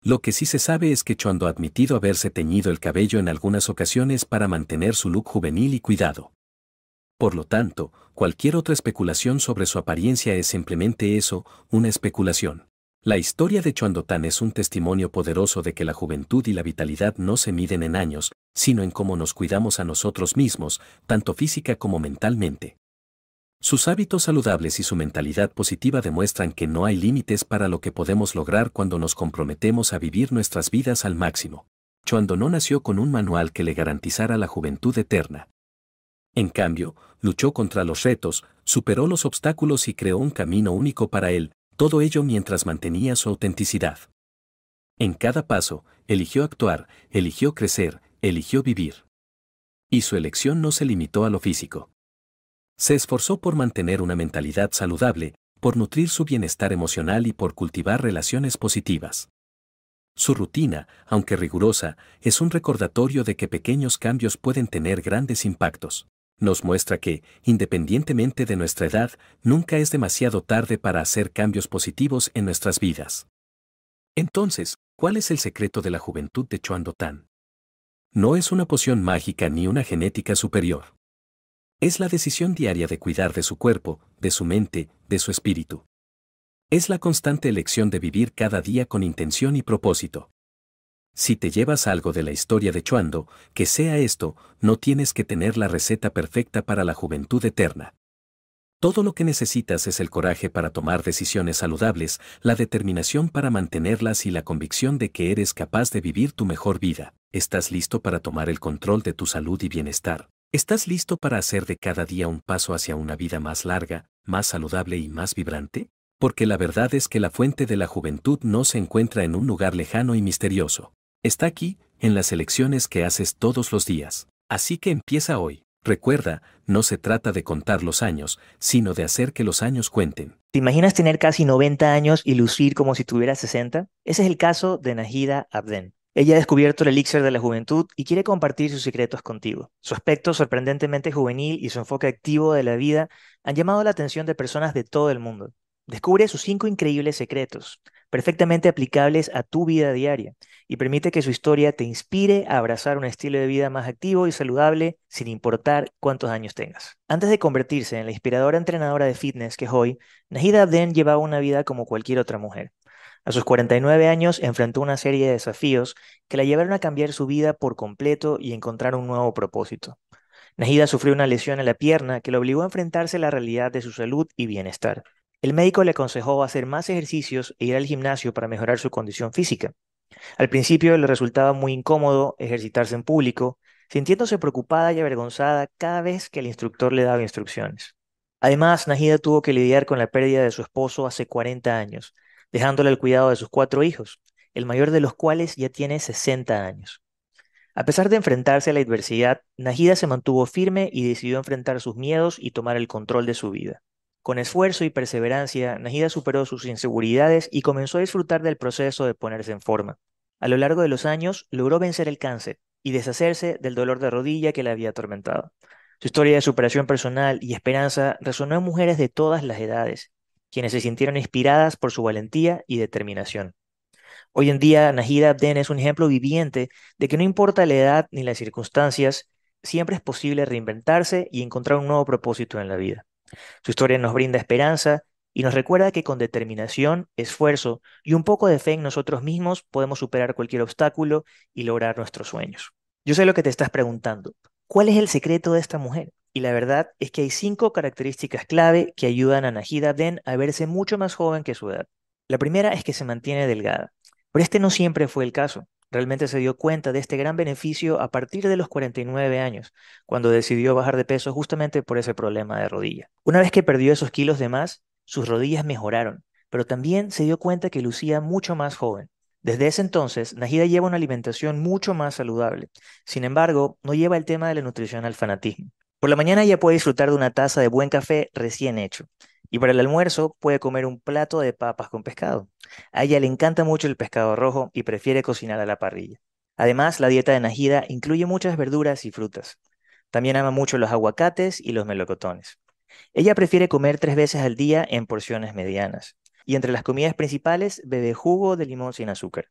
Lo que sí se sabe es que Chuando ha admitido haberse teñido el cabello en algunas ocasiones para mantener su look juvenil y cuidado. Por lo tanto, cualquier otra especulación sobre su apariencia es simplemente eso, una especulación. La historia de Chuandotán es un testimonio poderoso de que la juventud y la vitalidad no se miden en años, sino en cómo nos cuidamos a nosotros mismos, tanto física como mentalmente. Sus hábitos saludables y su mentalidad positiva demuestran que no hay límites para lo que podemos lograr cuando nos comprometemos a vivir nuestras vidas al máximo. Chuando no nació con un manual que le garantizara la juventud eterna. En cambio, luchó contra los retos, superó los obstáculos y creó un camino único para él, todo ello mientras mantenía su autenticidad. En cada paso, eligió actuar, eligió crecer, eligió vivir. Y su elección no se limitó a lo físico. Se esforzó por mantener una mentalidad saludable, por nutrir su bienestar emocional y por cultivar relaciones positivas. Su rutina, aunque rigurosa, es un recordatorio de que pequeños cambios pueden tener grandes impactos nos muestra que, independientemente de nuestra edad, nunca es demasiado tarde para hacer cambios positivos en nuestras vidas. Entonces, ¿cuál es el secreto de la juventud de Chuan Tan? No es una poción mágica ni una genética superior. Es la decisión diaria de cuidar de su cuerpo, de su mente, de su espíritu. Es la constante elección de vivir cada día con intención y propósito. Si te llevas algo de la historia de Chuando, que sea esto, no tienes que tener la receta perfecta para la juventud eterna. Todo lo que necesitas es el coraje para tomar decisiones saludables, la determinación para mantenerlas y la convicción de que eres capaz de vivir tu mejor vida. ¿Estás listo para tomar el control de tu salud y bienestar? ¿Estás listo para hacer de cada día un paso hacia una vida más larga, más saludable y más vibrante? Porque la verdad es que la fuente de la juventud no se encuentra en un lugar lejano y misterioso. Está aquí, en las elecciones que haces todos los días. Así que empieza hoy. Recuerda, no se trata de contar los años, sino de hacer que los años cuenten. ¿Te imaginas tener casi 90 años y lucir como si tuvieras 60? Ese es el caso de Nahida Abden. Ella ha descubierto el elixir de la juventud y quiere compartir sus secretos contigo. Su aspecto sorprendentemente juvenil y su enfoque activo de la vida han llamado la atención de personas de todo el mundo. Descubre sus cinco increíbles secretos, perfectamente aplicables a tu vida diaria, y permite que su historia te inspire a abrazar un estilo de vida más activo y saludable sin importar cuántos años tengas. Antes de convertirse en la inspiradora entrenadora de fitness que es hoy, Nahida Abden llevaba una vida como cualquier otra mujer. A sus 49 años enfrentó una serie de desafíos que la llevaron a cambiar su vida por completo y encontrar un nuevo propósito. Nahida sufrió una lesión en la pierna que le obligó a enfrentarse a la realidad de su salud y bienestar. El médico le aconsejó hacer más ejercicios e ir al gimnasio para mejorar su condición física. Al principio le resultaba muy incómodo ejercitarse en público, sintiéndose preocupada y avergonzada cada vez que el instructor le daba instrucciones. Además, Najida tuvo que lidiar con la pérdida de su esposo hace 40 años, dejándole el cuidado de sus cuatro hijos, el mayor de los cuales ya tiene 60 años. A pesar de enfrentarse a la adversidad, Najida se mantuvo firme y decidió enfrentar sus miedos y tomar el control de su vida. Con esfuerzo y perseverancia, Najida superó sus inseguridades y comenzó a disfrutar del proceso de ponerse en forma. A lo largo de los años, logró vencer el cáncer y deshacerse del dolor de rodilla que la había atormentado. Su historia de superación personal y esperanza resonó en mujeres de todas las edades, quienes se sintieron inspiradas por su valentía y determinación. Hoy en día, Najida Abden es un ejemplo viviente de que no importa la edad ni las circunstancias, siempre es posible reinventarse y encontrar un nuevo propósito en la vida. Su historia nos brinda esperanza y nos recuerda que con determinación, esfuerzo y un poco de fe en nosotros mismos podemos superar cualquier obstáculo y lograr nuestros sueños. Yo sé lo que te estás preguntando. ¿Cuál es el secreto de esta mujer? Y la verdad es que hay cinco características clave que ayudan a Najida Den a verse mucho más joven que su edad. La primera es que se mantiene delgada, pero este no siempre fue el caso. Realmente se dio cuenta de este gran beneficio a partir de los 49 años, cuando decidió bajar de peso justamente por ese problema de rodilla. Una vez que perdió esos kilos de más, sus rodillas mejoraron, pero también se dio cuenta que lucía mucho más joven. Desde ese entonces, Najida lleva una alimentación mucho más saludable. Sin embargo, no lleva el tema de la nutrición al fanatismo. Por la mañana ella puede disfrutar de una taza de buen café recién hecho. Y para el almuerzo puede comer un plato de papas con pescado. A ella le encanta mucho el pescado rojo y prefiere cocinar a la parrilla. Además, la dieta de Najida incluye muchas verduras y frutas. También ama mucho los aguacates y los melocotones. Ella prefiere comer tres veces al día en porciones medianas. Y entre las comidas principales bebe jugo de limón sin azúcar.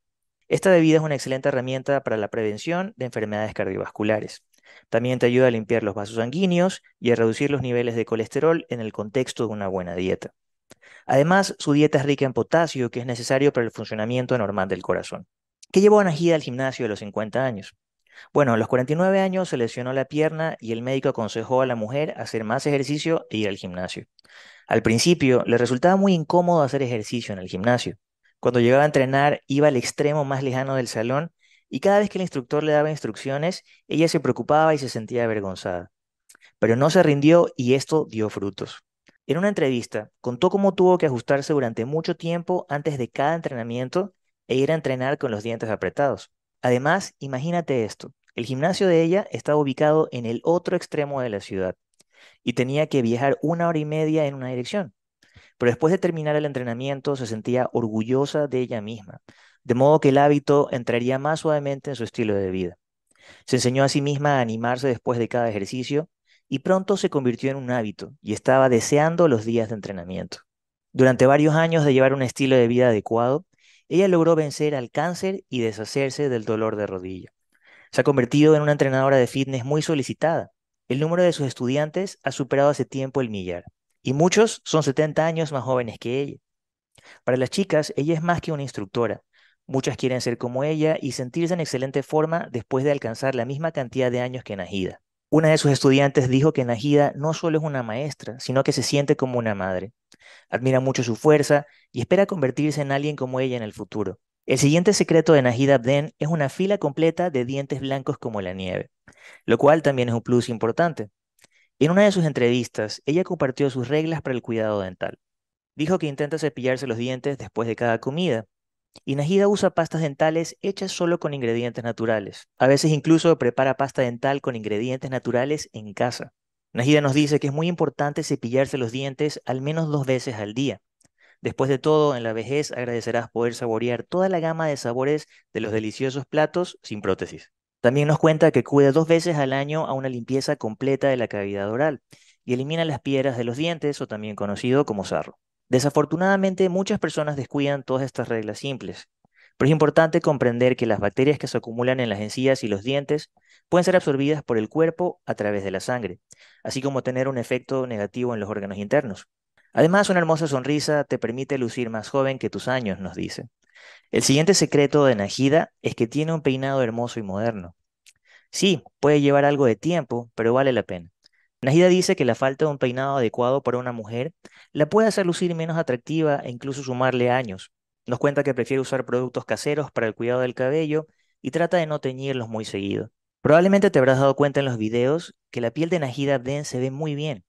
Esta bebida es una excelente herramienta para la prevención de enfermedades cardiovasculares. También te ayuda a limpiar los vasos sanguíneos y a reducir los niveles de colesterol en el contexto de una buena dieta. Además, su dieta es rica en potasio, que es necesario para el funcionamiento normal del corazón. ¿Qué llevó a Najida al gimnasio a los 50 años? Bueno, a los 49 años se lesionó la pierna y el médico aconsejó a la mujer hacer más ejercicio e ir al gimnasio. Al principio le resultaba muy incómodo hacer ejercicio en el gimnasio. Cuando llegaba a entrenar iba al extremo más lejano del salón y cada vez que el instructor le daba instrucciones, ella se preocupaba y se sentía avergonzada. Pero no se rindió y esto dio frutos. En una entrevista, contó cómo tuvo que ajustarse durante mucho tiempo antes de cada entrenamiento e ir a entrenar con los dientes apretados. Además, imagínate esto, el gimnasio de ella estaba ubicado en el otro extremo de la ciudad y tenía que viajar una hora y media en una dirección. Pero después de terminar el entrenamiento se sentía orgullosa de ella misma, de modo que el hábito entraría más suavemente en su estilo de vida. Se enseñó a sí misma a animarse después de cada ejercicio y pronto se convirtió en un hábito y estaba deseando los días de entrenamiento. Durante varios años de llevar un estilo de vida adecuado, ella logró vencer al cáncer y deshacerse del dolor de rodilla. Se ha convertido en una entrenadora de fitness muy solicitada. El número de sus estudiantes ha superado hace tiempo el millar, y muchos son 70 años más jóvenes que ella. Para las chicas, ella es más que una instructora, Muchas quieren ser como ella y sentirse en excelente forma después de alcanzar la misma cantidad de años que Najida. Una de sus estudiantes dijo que Najida no solo es una maestra, sino que se siente como una madre. Admira mucho su fuerza y espera convertirse en alguien como ella en el futuro. El siguiente secreto de Najida Abden es una fila completa de dientes blancos como la nieve, lo cual también es un plus importante. En una de sus entrevistas, ella compartió sus reglas para el cuidado dental. Dijo que intenta cepillarse los dientes después de cada comida, y Najida usa pastas dentales hechas solo con ingredientes naturales. A veces incluso prepara pasta dental con ingredientes naturales en casa. Najida nos dice que es muy importante cepillarse los dientes al menos dos veces al día. Después de todo, en la vejez agradecerás poder saborear toda la gama de sabores de los deliciosos platos sin prótesis. También nos cuenta que cuida dos veces al año a una limpieza completa de la cavidad oral y elimina las piedras de los dientes o también conocido como sarro. Desafortunadamente, muchas personas descuidan todas estas reglas simples, pero es importante comprender que las bacterias que se acumulan en las encías y los dientes pueden ser absorbidas por el cuerpo a través de la sangre, así como tener un efecto negativo en los órganos internos. Además, una hermosa sonrisa te permite lucir más joven que tus años, nos dice. El siguiente secreto de Najida es que tiene un peinado hermoso y moderno. Sí, puede llevar algo de tiempo, pero vale la pena. Najida dice que la falta de un peinado adecuado para una mujer la puede hacer lucir menos atractiva e incluso sumarle años. Nos cuenta que prefiere usar productos caseros para el cuidado del cabello y trata de no teñirlos muy seguido. Probablemente te habrás dado cuenta en los videos que la piel de Najida Abden se ve muy bien.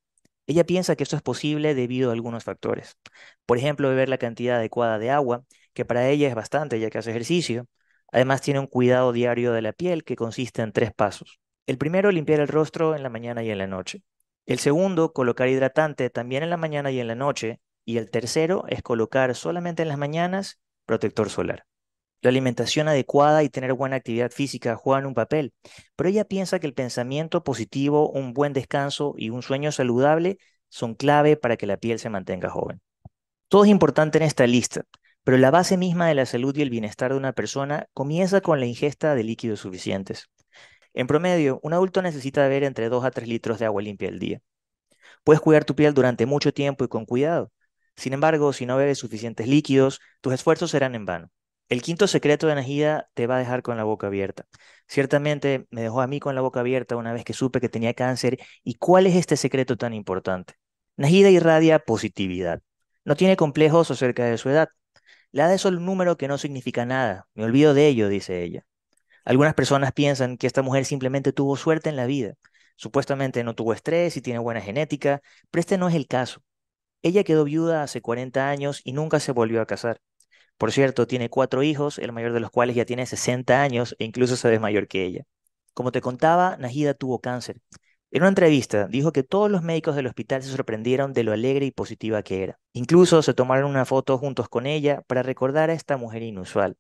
Ella piensa que esto es posible debido a algunos factores. Por ejemplo, beber la cantidad adecuada de agua, que para ella es bastante ya que hace ejercicio. Además tiene un cuidado diario de la piel que consiste en tres pasos. El primero, limpiar el rostro en la mañana y en la noche. El segundo, colocar hidratante también en la mañana y en la noche. Y el tercero es colocar solamente en las mañanas protector solar. La alimentación adecuada y tener buena actividad física juegan un papel, pero ella piensa que el pensamiento positivo, un buen descanso y un sueño saludable son clave para que la piel se mantenga joven. Todo es importante en esta lista, pero la base misma de la salud y el bienestar de una persona comienza con la ingesta de líquidos suficientes. En promedio, un adulto necesita beber entre 2 a 3 litros de agua limpia al día. Puedes cuidar tu piel durante mucho tiempo y con cuidado. Sin embargo, si no bebes suficientes líquidos, tus esfuerzos serán en vano. El quinto secreto de Najida te va a dejar con la boca abierta. Ciertamente me dejó a mí con la boca abierta una vez que supe que tenía cáncer y cuál es este secreto tan importante. Najida irradia positividad. No tiene complejos acerca de su edad. La edad es solo un número que no significa nada. Me olvido de ello, dice ella. Algunas personas piensan que esta mujer simplemente tuvo suerte en la vida. Supuestamente no tuvo estrés y tiene buena genética, pero este no es el caso. Ella quedó viuda hace 40 años y nunca se volvió a casar. Por cierto, tiene cuatro hijos, el mayor de los cuales ya tiene 60 años e incluso se ve mayor que ella. Como te contaba, Najida tuvo cáncer. En una entrevista dijo que todos los médicos del hospital se sorprendieron de lo alegre y positiva que era. Incluso se tomaron una foto juntos con ella para recordar a esta mujer inusual,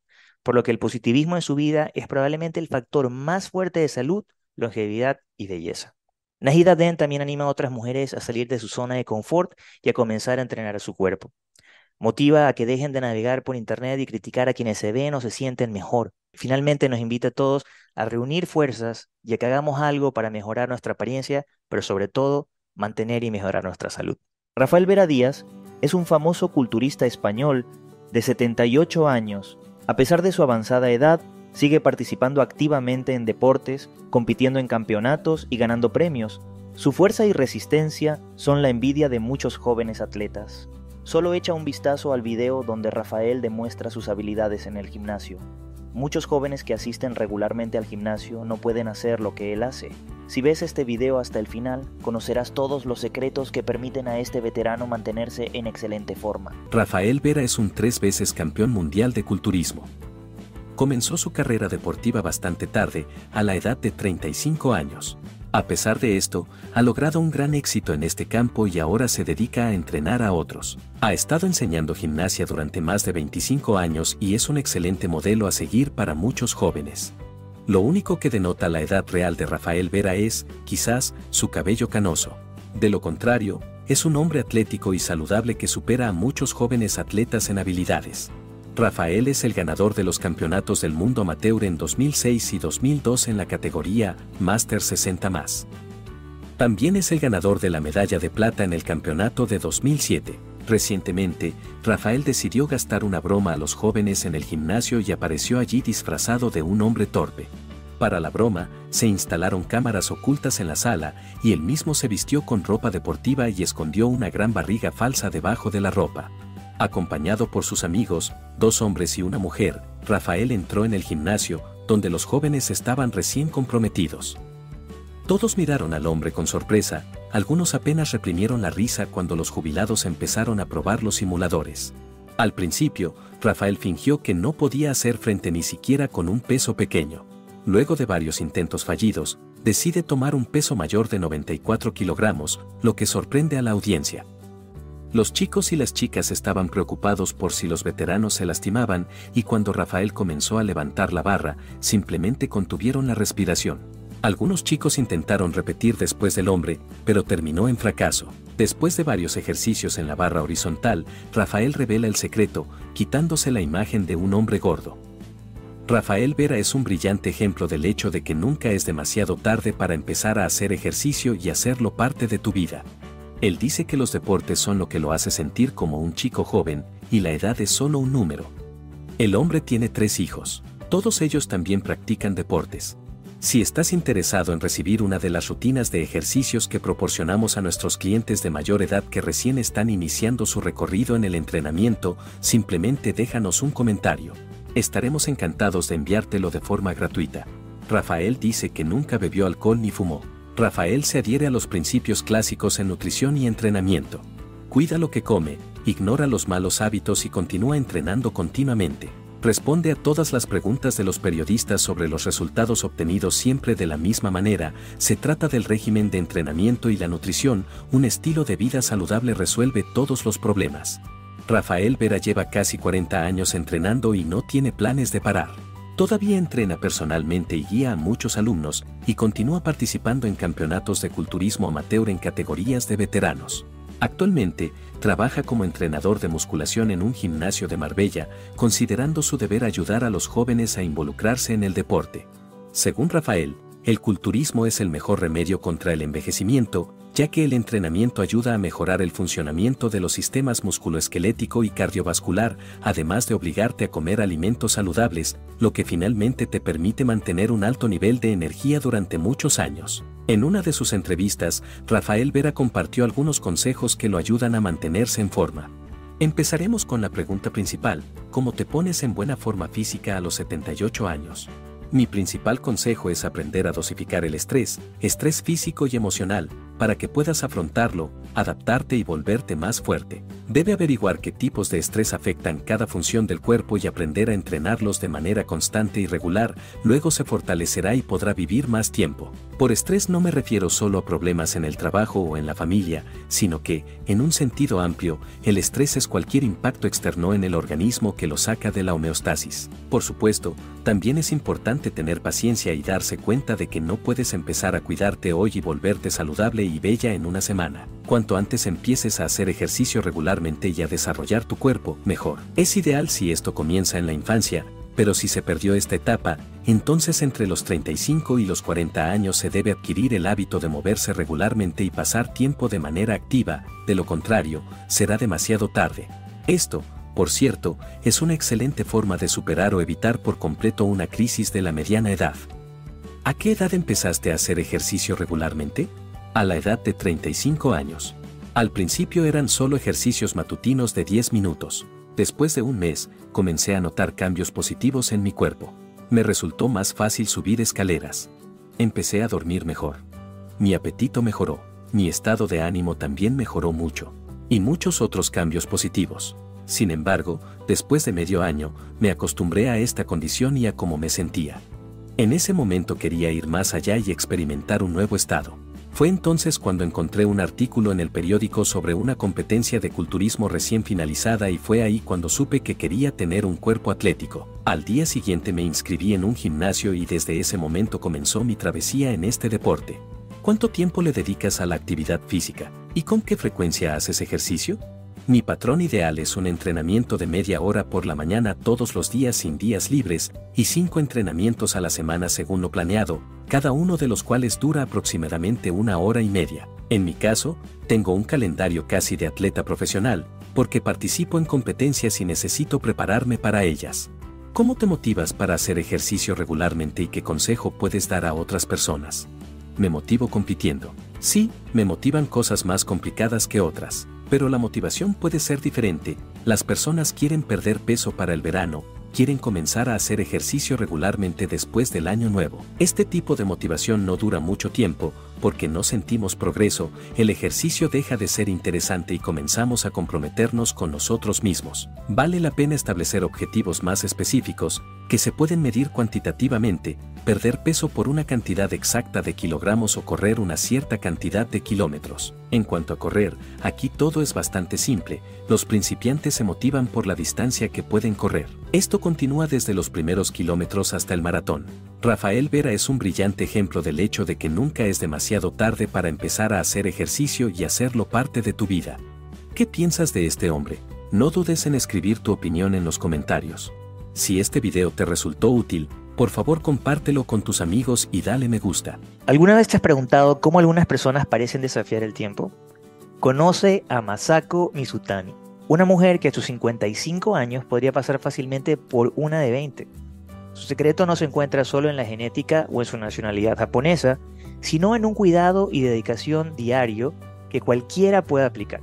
por lo que el positivismo en su vida es probablemente el factor más fuerte de salud, longevidad y belleza. Najida Den también anima a otras mujeres a salir de su zona de confort y a comenzar a entrenar a su cuerpo. Motiva a que dejen de navegar por internet y criticar a quienes se ven o se sienten mejor. Finalmente nos invita a todos a reunir fuerzas y a que hagamos algo para mejorar nuestra apariencia, pero sobre todo mantener y mejorar nuestra salud. Rafael Vera Díaz es un famoso culturista español de 78 años. A pesar de su avanzada edad, sigue participando activamente en deportes, compitiendo en campeonatos y ganando premios. Su fuerza y resistencia son la envidia de muchos jóvenes atletas. Solo echa un vistazo al video donde Rafael demuestra sus habilidades en el gimnasio. Muchos jóvenes que asisten regularmente al gimnasio no pueden hacer lo que él hace. Si ves este video hasta el final, conocerás todos los secretos que permiten a este veterano mantenerse en excelente forma. Rafael Vera es un tres veces campeón mundial de culturismo. Comenzó su carrera deportiva bastante tarde, a la edad de 35 años. A pesar de esto, ha logrado un gran éxito en este campo y ahora se dedica a entrenar a otros. Ha estado enseñando gimnasia durante más de 25 años y es un excelente modelo a seguir para muchos jóvenes. Lo único que denota la edad real de Rafael Vera es, quizás, su cabello canoso. De lo contrario, es un hombre atlético y saludable que supera a muchos jóvenes atletas en habilidades. Rafael es el ganador de los campeonatos del mundo amateur en 2006 y 2002 en la categoría Master 60 más. También es el ganador de la medalla de plata en el campeonato de 2007. Recientemente, Rafael decidió gastar una broma a los jóvenes en el gimnasio y apareció allí disfrazado de un hombre torpe. Para la broma, se instalaron cámaras ocultas en la sala y él mismo se vistió con ropa deportiva y escondió una gran barriga falsa debajo de la ropa. Acompañado por sus amigos, dos hombres y una mujer, Rafael entró en el gimnasio, donde los jóvenes estaban recién comprometidos. Todos miraron al hombre con sorpresa, algunos apenas reprimieron la risa cuando los jubilados empezaron a probar los simuladores. Al principio, Rafael fingió que no podía hacer frente ni siquiera con un peso pequeño. Luego de varios intentos fallidos, decide tomar un peso mayor de 94 kilogramos, lo que sorprende a la audiencia. Los chicos y las chicas estaban preocupados por si los veteranos se lastimaban y cuando Rafael comenzó a levantar la barra, simplemente contuvieron la respiración. Algunos chicos intentaron repetir después del hombre, pero terminó en fracaso. Después de varios ejercicios en la barra horizontal, Rafael revela el secreto, quitándose la imagen de un hombre gordo. Rafael Vera es un brillante ejemplo del hecho de que nunca es demasiado tarde para empezar a hacer ejercicio y hacerlo parte de tu vida. Él dice que los deportes son lo que lo hace sentir como un chico joven, y la edad es solo un número. El hombre tiene tres hijos. Todos ellos también practican deportes. Si estás interesado en recibir una de las rutinas de ejercicios que proporcionamos a nuestros clientes de mayor edad que recién están iniciando su recorrido en el entrenamiento, simplemente déjanos un comentario. Estaremos encantados de enviártelo de forma gratuita. Rafael dice que nunca bebió alcohol ni fumó. Rafael se adhiere a los principios clásicos en nutrición y entrenamiento. Cuida lo que come, ignora los malos hábitos y continúa entrenando continuamente. Responde a todas las preguntas de los periodistas sobre los resultados obtenidos siempre de la misma manera. Se trata del régimen de entrenamiento y la nutrición, un estilo de vida saludable resuelve todos los problemas. Rafael Vera lleva casi 40 años entrenando y no tiene planes de parar. Todavía entrena personalmente y guía a muchos alumnos y continúa participando en campeonatos de culturismo amateur en categorías de veteranos. Actualmente, trabaja como entrenador de musculación en un gimnasio de Marbella, considerando su deber ayudar a los jóvenes a involucrarse en el deporte. Según Rafael, el culturismo es el mejor remedio contra el envejecimiento, ya que el entrenamiento ayuda a mejorar el funcionamiento de los sistemas musculoesquelético y cardiovascular, además de obligarte a comer alimentos saludables, lo que finalmente te permite mantener un alto nivel de energía durante muchos años. En una de sus entrevistas, Rafael Vera compartió algunos consejos que lo ayudan a mantenerse en forma. Empezaremos con la pregunta principal, ¿cómo te pones en buena forma física a los 78 años? Mi principal consejo es aprender a dosificar el estrés, estrés físico y emocional, para que puedas afrontarlo, adaptarte y volverte más fuerte. Debe averiguar qué tipos de estrés afectan cada función del cuerpo y aprender a entrenarlos de manera constante y regular, luego se fortalecerá y podrá vivir más tiempo. Por estrés no me refiero solo a problemas en el trabajo o en la familia, sino que, en un sentido amplio, el estrés es cualquier impacto externo en el organismo que lo saca de la homeostasis. Por supuesto, también es importante tener paciencia y darse cuenta de que no puedes empezar a cuidarte hoy y volverte saludable y bella en una semana. Cuanto antes empieces a hacer ejercicio regularmente y a desarrollar tu cuerpo, mejor. Es ideal si esto comienza en la infancia, pero si se perdió esta etapa, entonces entre los 35 y los 40 años se debe adquirir el hábito de moverse regularmente y pasar tiempo de manera activa, de lo contrario, será demasiado tarde. Esto, por cierto, es una excelente forma de superar o evitar por completo una crisis de la mediana edad. ¿A qué edad empezaste a hacer ejercicio regularmente? A la edad de 35 años. Al principio eran solo ejercicios matutinos de 10 minutos. Después de un mes, comencé a notar cambios positivos en mi cuerpo. Me resultó más fácil subir escaleras. Empecé a dormir mejor. Mi apetito mejoró. Mi estado de ánimo también mejoró mucho. Y muchos otros cambios positivos. Sin embargo, después de medio año, me acostumbré a esta condición y a cómo me sentía. En ese momento quería ir más allá y experimentar un nuevo estado. Fue entonces cuando encontré un artículo en el periódico sobre una competencia de culturismo recién finalizada y fue ahí cuando supe que quería tener un cuerpo atlético. Al día siguiente me inscribí en un gimnasio y desde ese momento comenzó mi travesía en este deporte. ¿Cuánto tiempo le dedicas a la actividad física? ¿Y con qué frecuencia haces ejercicio? Mi patrón ideal es un entrenamiento de media hora por la mañana todos los días sin días libres y cinco entrenamientos a la semana según lo planeado, cada uno de los cuales dura aproximadamente una hora y media. En mi caso, tengo un calendario casi de atleta profesional, porque participo en competencias y necesito prepararme para ellas. ¿Cómo te motivas para hacer ejercicio regularmente y qué consejo puedes dar a otras personas? Me motivo compitiendo. Sí, me motivan cosas más complicadas que otras. Pero la motivación puede ser diferente. Las personas quieren perder peso para el verano, quieren comenzar a hacer ejercicio regularmente después del año nuevo. Este tipo de motivación no dura mucho tiempo, porque no sentimos progreso, el ejercicio deja de ser interesante y comenzamos a comprometernos con nosotros mismos. Vale la pena establecer objetivos más específicos, que se pueden medir cuantitativamente, perder peso por una cantidad exacta de kilogramos o correr una cierta cantidad de kilómetros. En cuanto a correr, aquí todo es bastante simple, los principiantes se motivan por la distancia que pueden correr. Esto continúa desde los primeros kilómetros hasta el maratón. Rafael Vera es un brillante ejemplo del hecho de que nunca es demasiado tarde para empezar a hacer ejercicio y hacerlo parte de tu vida. ¿Qué piensas de este hombre? No dudes en escribir tu opinión en los comentarios. Si este video te resultó útil, por favor compártelo con tus amigos y dale me gusta. ¿Alguna vez te has preguntado cómo algunas personas parecen desafiar el tiempo? Conoce a Masako Mizutani, una mujer que a sus 55 años podría pasar fácilmente por una de 20. Su secreto no se encuentra solo en la genética o en su nacionalidad japonesa, sino en un cuidado y dedicación diario que cualquiera pueda aplicar.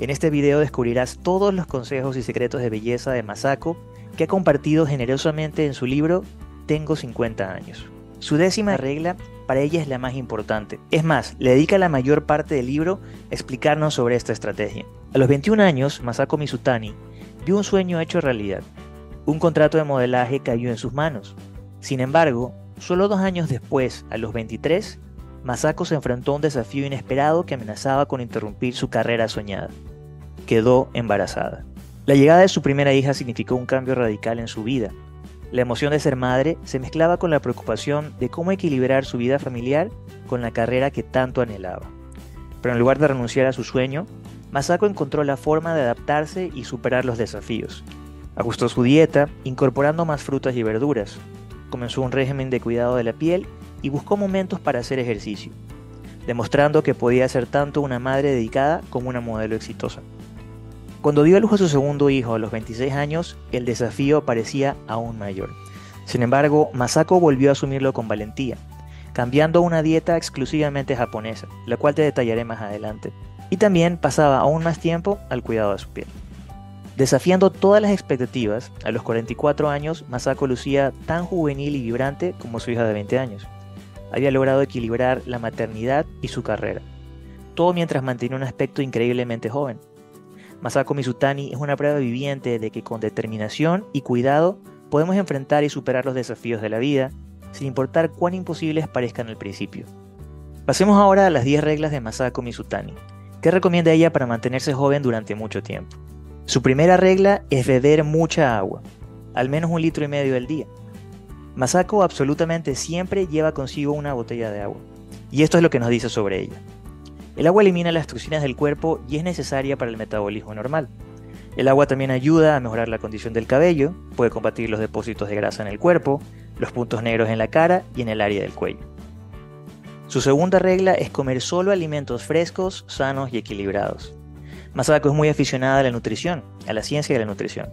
En este video descubrirás todos los consejos y secretos de belleza de Masako que ha compartido generosamente en su libro Tengo 50 años. Su décima regla para ella es la más importante. Es más, le dedica la mayor parte del libro a explicarnos sobre esta estrategia. A los 21 años, Masako Mizutani vio un sueño hecho realidad. Un contrato de modelaje cayó en sus manos. Sin embargo, solo dos años después, a los 23, Masako se enfrentó a un desafío inesperado que amenazaba con interrumpir su carrera soñada. Quedó embarazada. La llegada de su primera hija significó un cambio radical en su vida. La emoción de ser madre se mezclaba con la preocupación de cómo equilibrar su vida familiar con la carrera que tanto anhelaba. Pero en lugar de renunciar a su sueño, Masako encontró la forma de adaptarse y superar los desafíos. Ajustó su dieta, incorporando más frutas y verduras. Comenzó un régimen de cuidado de la piel y buscó momentos para hacer ejercicio, demostrando que podía ser tanto una madre dedicada como una modelo exitosa. Cuando dio a luz a su segundo hijo a los 26 años, el desafío parecía aún mayor. Sin embargo, Masako volvió a asumirlo con valentía, cambiando una dieta exclusivamente japonesa, la cual te detallaré más adelante. Y también pasaba aún más tiempo al cuidado de su piel. Desafiando todas las expectativas, a los 44 años, Masako lucía tan juvenil y vibrante como su hija de 20 años. Había logrado equilibrar la maternidad y su carrera, todo mientras mantenía un aspecto increíblemente joven. Masako Mizutani es una prueba viviente de que con determinación y cuidado podemos enfrentar y superar los desafíos de la vida, sin importar cuán imposibles parezcan al principio. Pasemos ahora a las 10 reglas de Masako Mizutani. ¿Qué recomienda ella para mantenerse joven durante mucho tiempo? Su primera regla es beber mucha agua, al menos un litro y medio al día. Masako absolutamente siempre lleva consigo una botella de agua, y esto es lo que nos dice sobre ella. El agua elimina las toxinas del cuerpo y es necesaria para el metabolismo normal. El agua también ayuda a mejorar la condición del cabello, puede combatir los depósitos de grasa en el cuerpo, los puntos negros en la cara y en el área del cuello. Su segunda regla es comer solo alimentos frescos, sanos y equilibrados. Masako es muy aficionada a la nutrición, a la ciencia de la nutrición.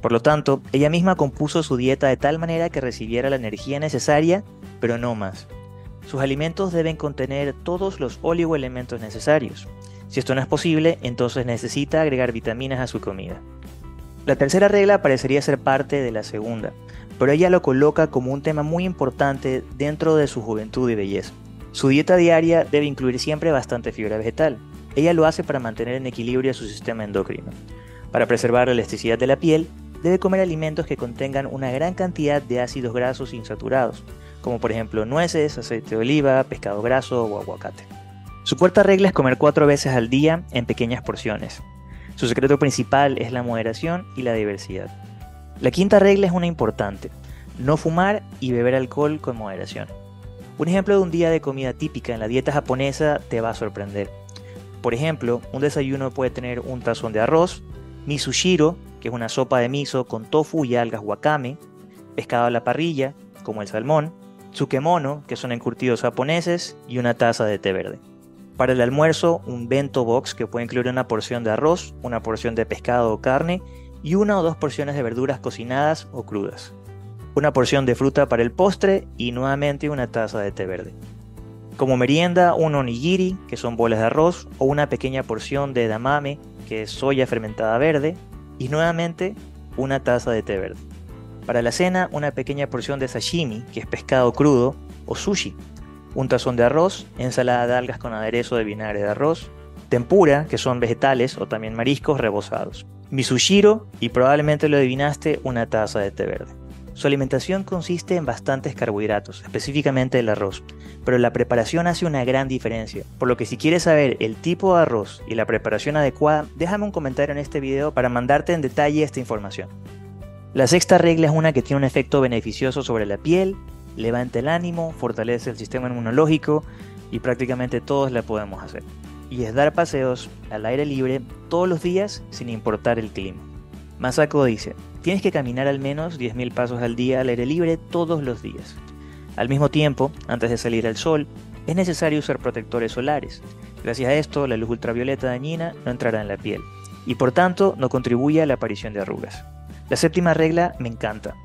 Por lo tanto, ella misma compuso su dieta de tal manera que recibiera la energía necesaria, pero no más. Sus alimentos deben contener todos los oligoelementos necesarios, si esto no es posible, entonces necesita agregar vitaminas a su comida. La tercera regla parecería ser parte de la segunda, pero ella lo coloca como un tema muy importante dentro de su juventud y belleza. Su dieta diaria debe incluir siempre bastante fibra vegetal. Ella lo hace para mantener en equilibrio su sistema endocrino. Para preservar la elasticidad de la piel, debe comer alimentos que contengan una gran cantidad de ácidos grasos insaturados, como por ejemplo nueces, aceite de oliva, pescado graso o aguacate. Su cuarta regla es comer cuatro veces al día en pequeñas porciones. Su secreto principal es la moderación y la diversidad. La quinta regla es una importante, no fumar y beber alcohol con moderación. Un ejemplo de un día de comida típica en la dieta japonesa te va a sorprender. Por ejemplo, un desayuno puede tener un tazón de arroz, misushiro, que es una sopa de miso con tofu y algas wakame, pescado a la parrilla, como el salmón, tsukemono, que son encurtidos japoneses, y una taza de té verde. Para el almuerzo, un bento box que puede incluir una porción de arroz, una porción de pescado o carne y una o dos porciones de verduras cocinadas o crudas. Una porción de fruta para el postre y nuevamente una taza de té verde. Como merienda, un onigiri, que son bolas de arroz, o una pequeña porción de damame, que es soya fermentada verde, y nuevamente una taza de té verde. Para la cena, una pequeña porción de sashimi, que es pescado crudo, o sushi, un tazón de arroz, ensalada de algas con aderezo de vinagre de arroz, tempura, que son vegetales o también mariscos rebozados, misushiro y probablemente lo adivinaste, una taza de té verde. Su alimentación consiste en bastantes carbohidratos, específicamente el arroz, pero la preparación hace una gran diferencia, por lo que si quieres saber el tipo de arroz y la preparación adecuada, déjame un comentario en este video para mandarte en detalle esta información. La sexta regla es una que tiene un efecto beneficioso sobre la piel, levanta el ánimo, fortalece el sistema inmunológico y prácticamente todos la podemos hacer. Y es dar paseos al aire libre todos los días sin importar el clima. Masako dice, tienes que caminar al menos 10.000 pasos al día al aire libre todos los días. Al mismo tiempo, antes de salir al sol, es necesario usar protectores solares. Gracias a esto, la luz ultravioleta dañina no entrará en la piel y por tanto no contribuye a la aparición de arrugas. La séptima regla me encanta.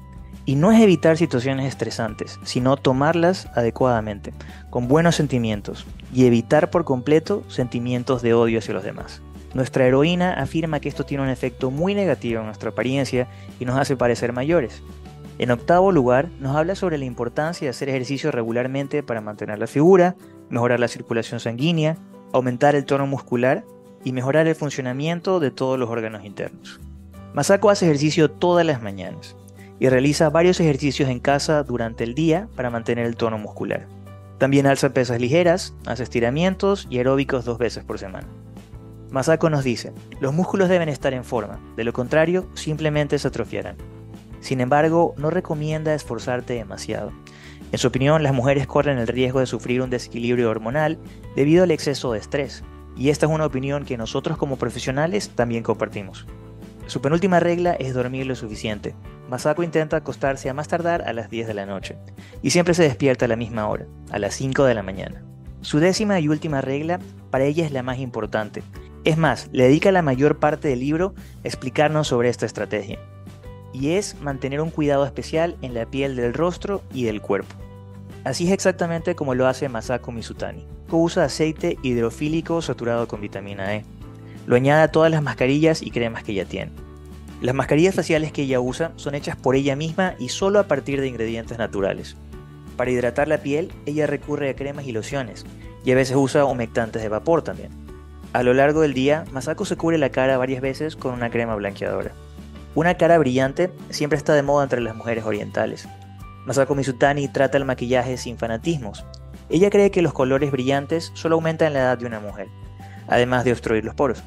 Y no es evitar situaciones estresantes, sino tomarlas adecuadamente, con buenos sentimientos, y evitar por completo sentimientos de odio hacia los demás. Nuestra heroína afirma que esto tiene un efecto muy negativo en nuestra apariencia y nos hace parecer mayores. En octavo lugar, nos habla sobre la importancia de hacer ejercicio regularmente para mantener la figura, mejorar la circulación sanguínea, aumentar el tono muscular y mejorar el funcionamiento de todos los órganos internos. Masako hace ejercicio todas las mañanas y realiza varios ejercicios en casa durante el día para mantener el tono muscular. También alza pesas ligeras, hace estiramientos y aeróbicos dos veces por semana. Masako nos dice, los músculos deben estar en forma, de lo contrario simplemente se atrofiarán. Sin embargo, no recomienda esforzarte demasiado. En su opinión, las mujeres corren el riesgo de sufrir un desequilibrio hormonal debido al exceso de estrés, y esta es una opinión que nosotros como profesionales también compartimos. Su penúltima regla es dormir lo suficiente. Masako intenta acostarse a más tardar a las 10 de la noche y siempre se despierta a la misma hora, a las 5 de la mañana. Su décima y última regla para ella es la más importante. Es más, le dedica la mayor parte del libro a explicarnos sobre esta estrategia. Y es mantener un cuidado especial en la piel del rostro y del cuerpo. Así es exactamente como lo hace Masako Mizutani. Usa aceite hidrofílico saturado con vitamina E. Lo añade a todas las mascarillas y cremas que ya tiene. Las mascarillas faciales que ella usa son hechas por ella misma y solo a partir de ingredientes naturales. Para hidratar la piel, ella recurre a cremas y lociones, y a veces usa humectantes de vapor también. A lo largo del día, Masako se cubre la cara varias veces con una crema blanqueadora. Una cara brillante siempre está de moda entre las mujeres orientales. Masako Mizutani trata el maquillaje sin fanatismos. Ella cree que los colores brillantes solo aumentan la edad de una mujer, además de obstruir los poros.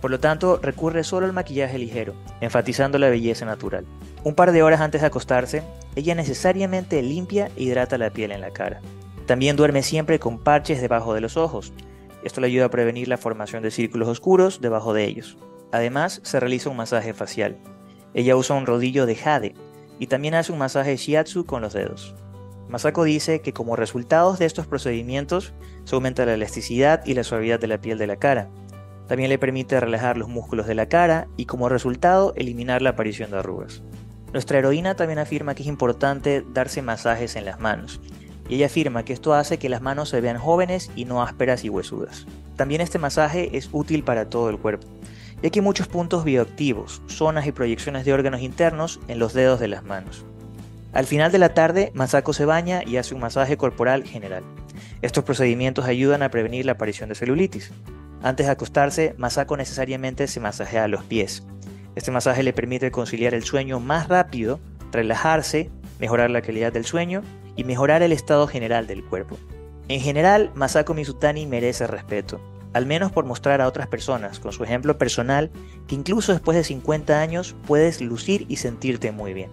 Por lo tanto, recurre solo al maquillaje ligero, enfatizando la belleza natural. Un par de horas antes de acostarse, ella necesariamente limpia e hidrata la piel en la cara. También duerme siempre con parches debajo de los ojos. Esto le ayuda a prevenir la formación de círculos oscuros debajo de ellos. Además, se realiza un masaje facial. Ella usa un rodillo de jade y también hace un masaje shiatsu con los dedos. Masako dice que como resultados de estos procedimientos se aumenta la elasticidad y la suavidad de la piel de la cara, también le permite relajar los músculos de la cara y como resultado eliminar la aparición de arrugas. Nuestra heroína también afirma que es importante darse masajes en las manos, y ella afirma que esto hace que las manos se vean jóvenes y no ásperas y huesudas. También este masaje es útil para todo el cuerpo, ya que hay muchos puntos bioactivos, zonas y proyecciones de órganos internos en los dedos de las manos. Al final de la tarde, Masako se baña y hace un masaje corporal general. Estos procedimientos ayudan a prevenir la aparición de celulitis. Antes de acostarse, Masako necesariamente se masajea los pies. Este masaje le permite conciliar el sueño más rápido, relajarse, mejorar la calidad del sueño y mejorar el estado general del cuerpo. En general, Masako Mizutani merece respeto, al menos por mostrar a otras personas, con su ejemplo personal, que incluso después de 50 años puedes lucir y sentirte muy bien.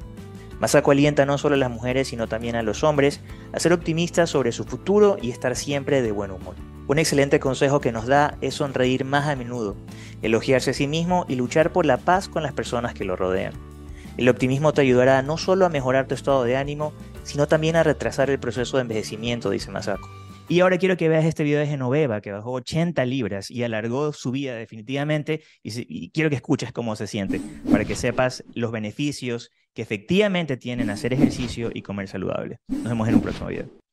Masako alienta no solo a las mujeres, sino también a los hombres a ser optimistas sobre su futuro y estar siempre de buen humor. Un excelente consejo que nos da es sonreír más a menudo, elogiarse a sí mismo y luchar por la paz con las personas que lo rodean. El optimismo te ayudará no solo a mejorar tu estado de ánimo, sino también a retrasar el proceso de envejecimiento, dice Masako. Y ahora quiero que veas este video de Genoveva, que bajó 80 libras y alargó su vida definitivamente, y, quiero que escuches cómo se siente, para que sepas los beneficios que efectivamente tienen hacer ejercicio y comer saludable. Nos vemos en un próximo video.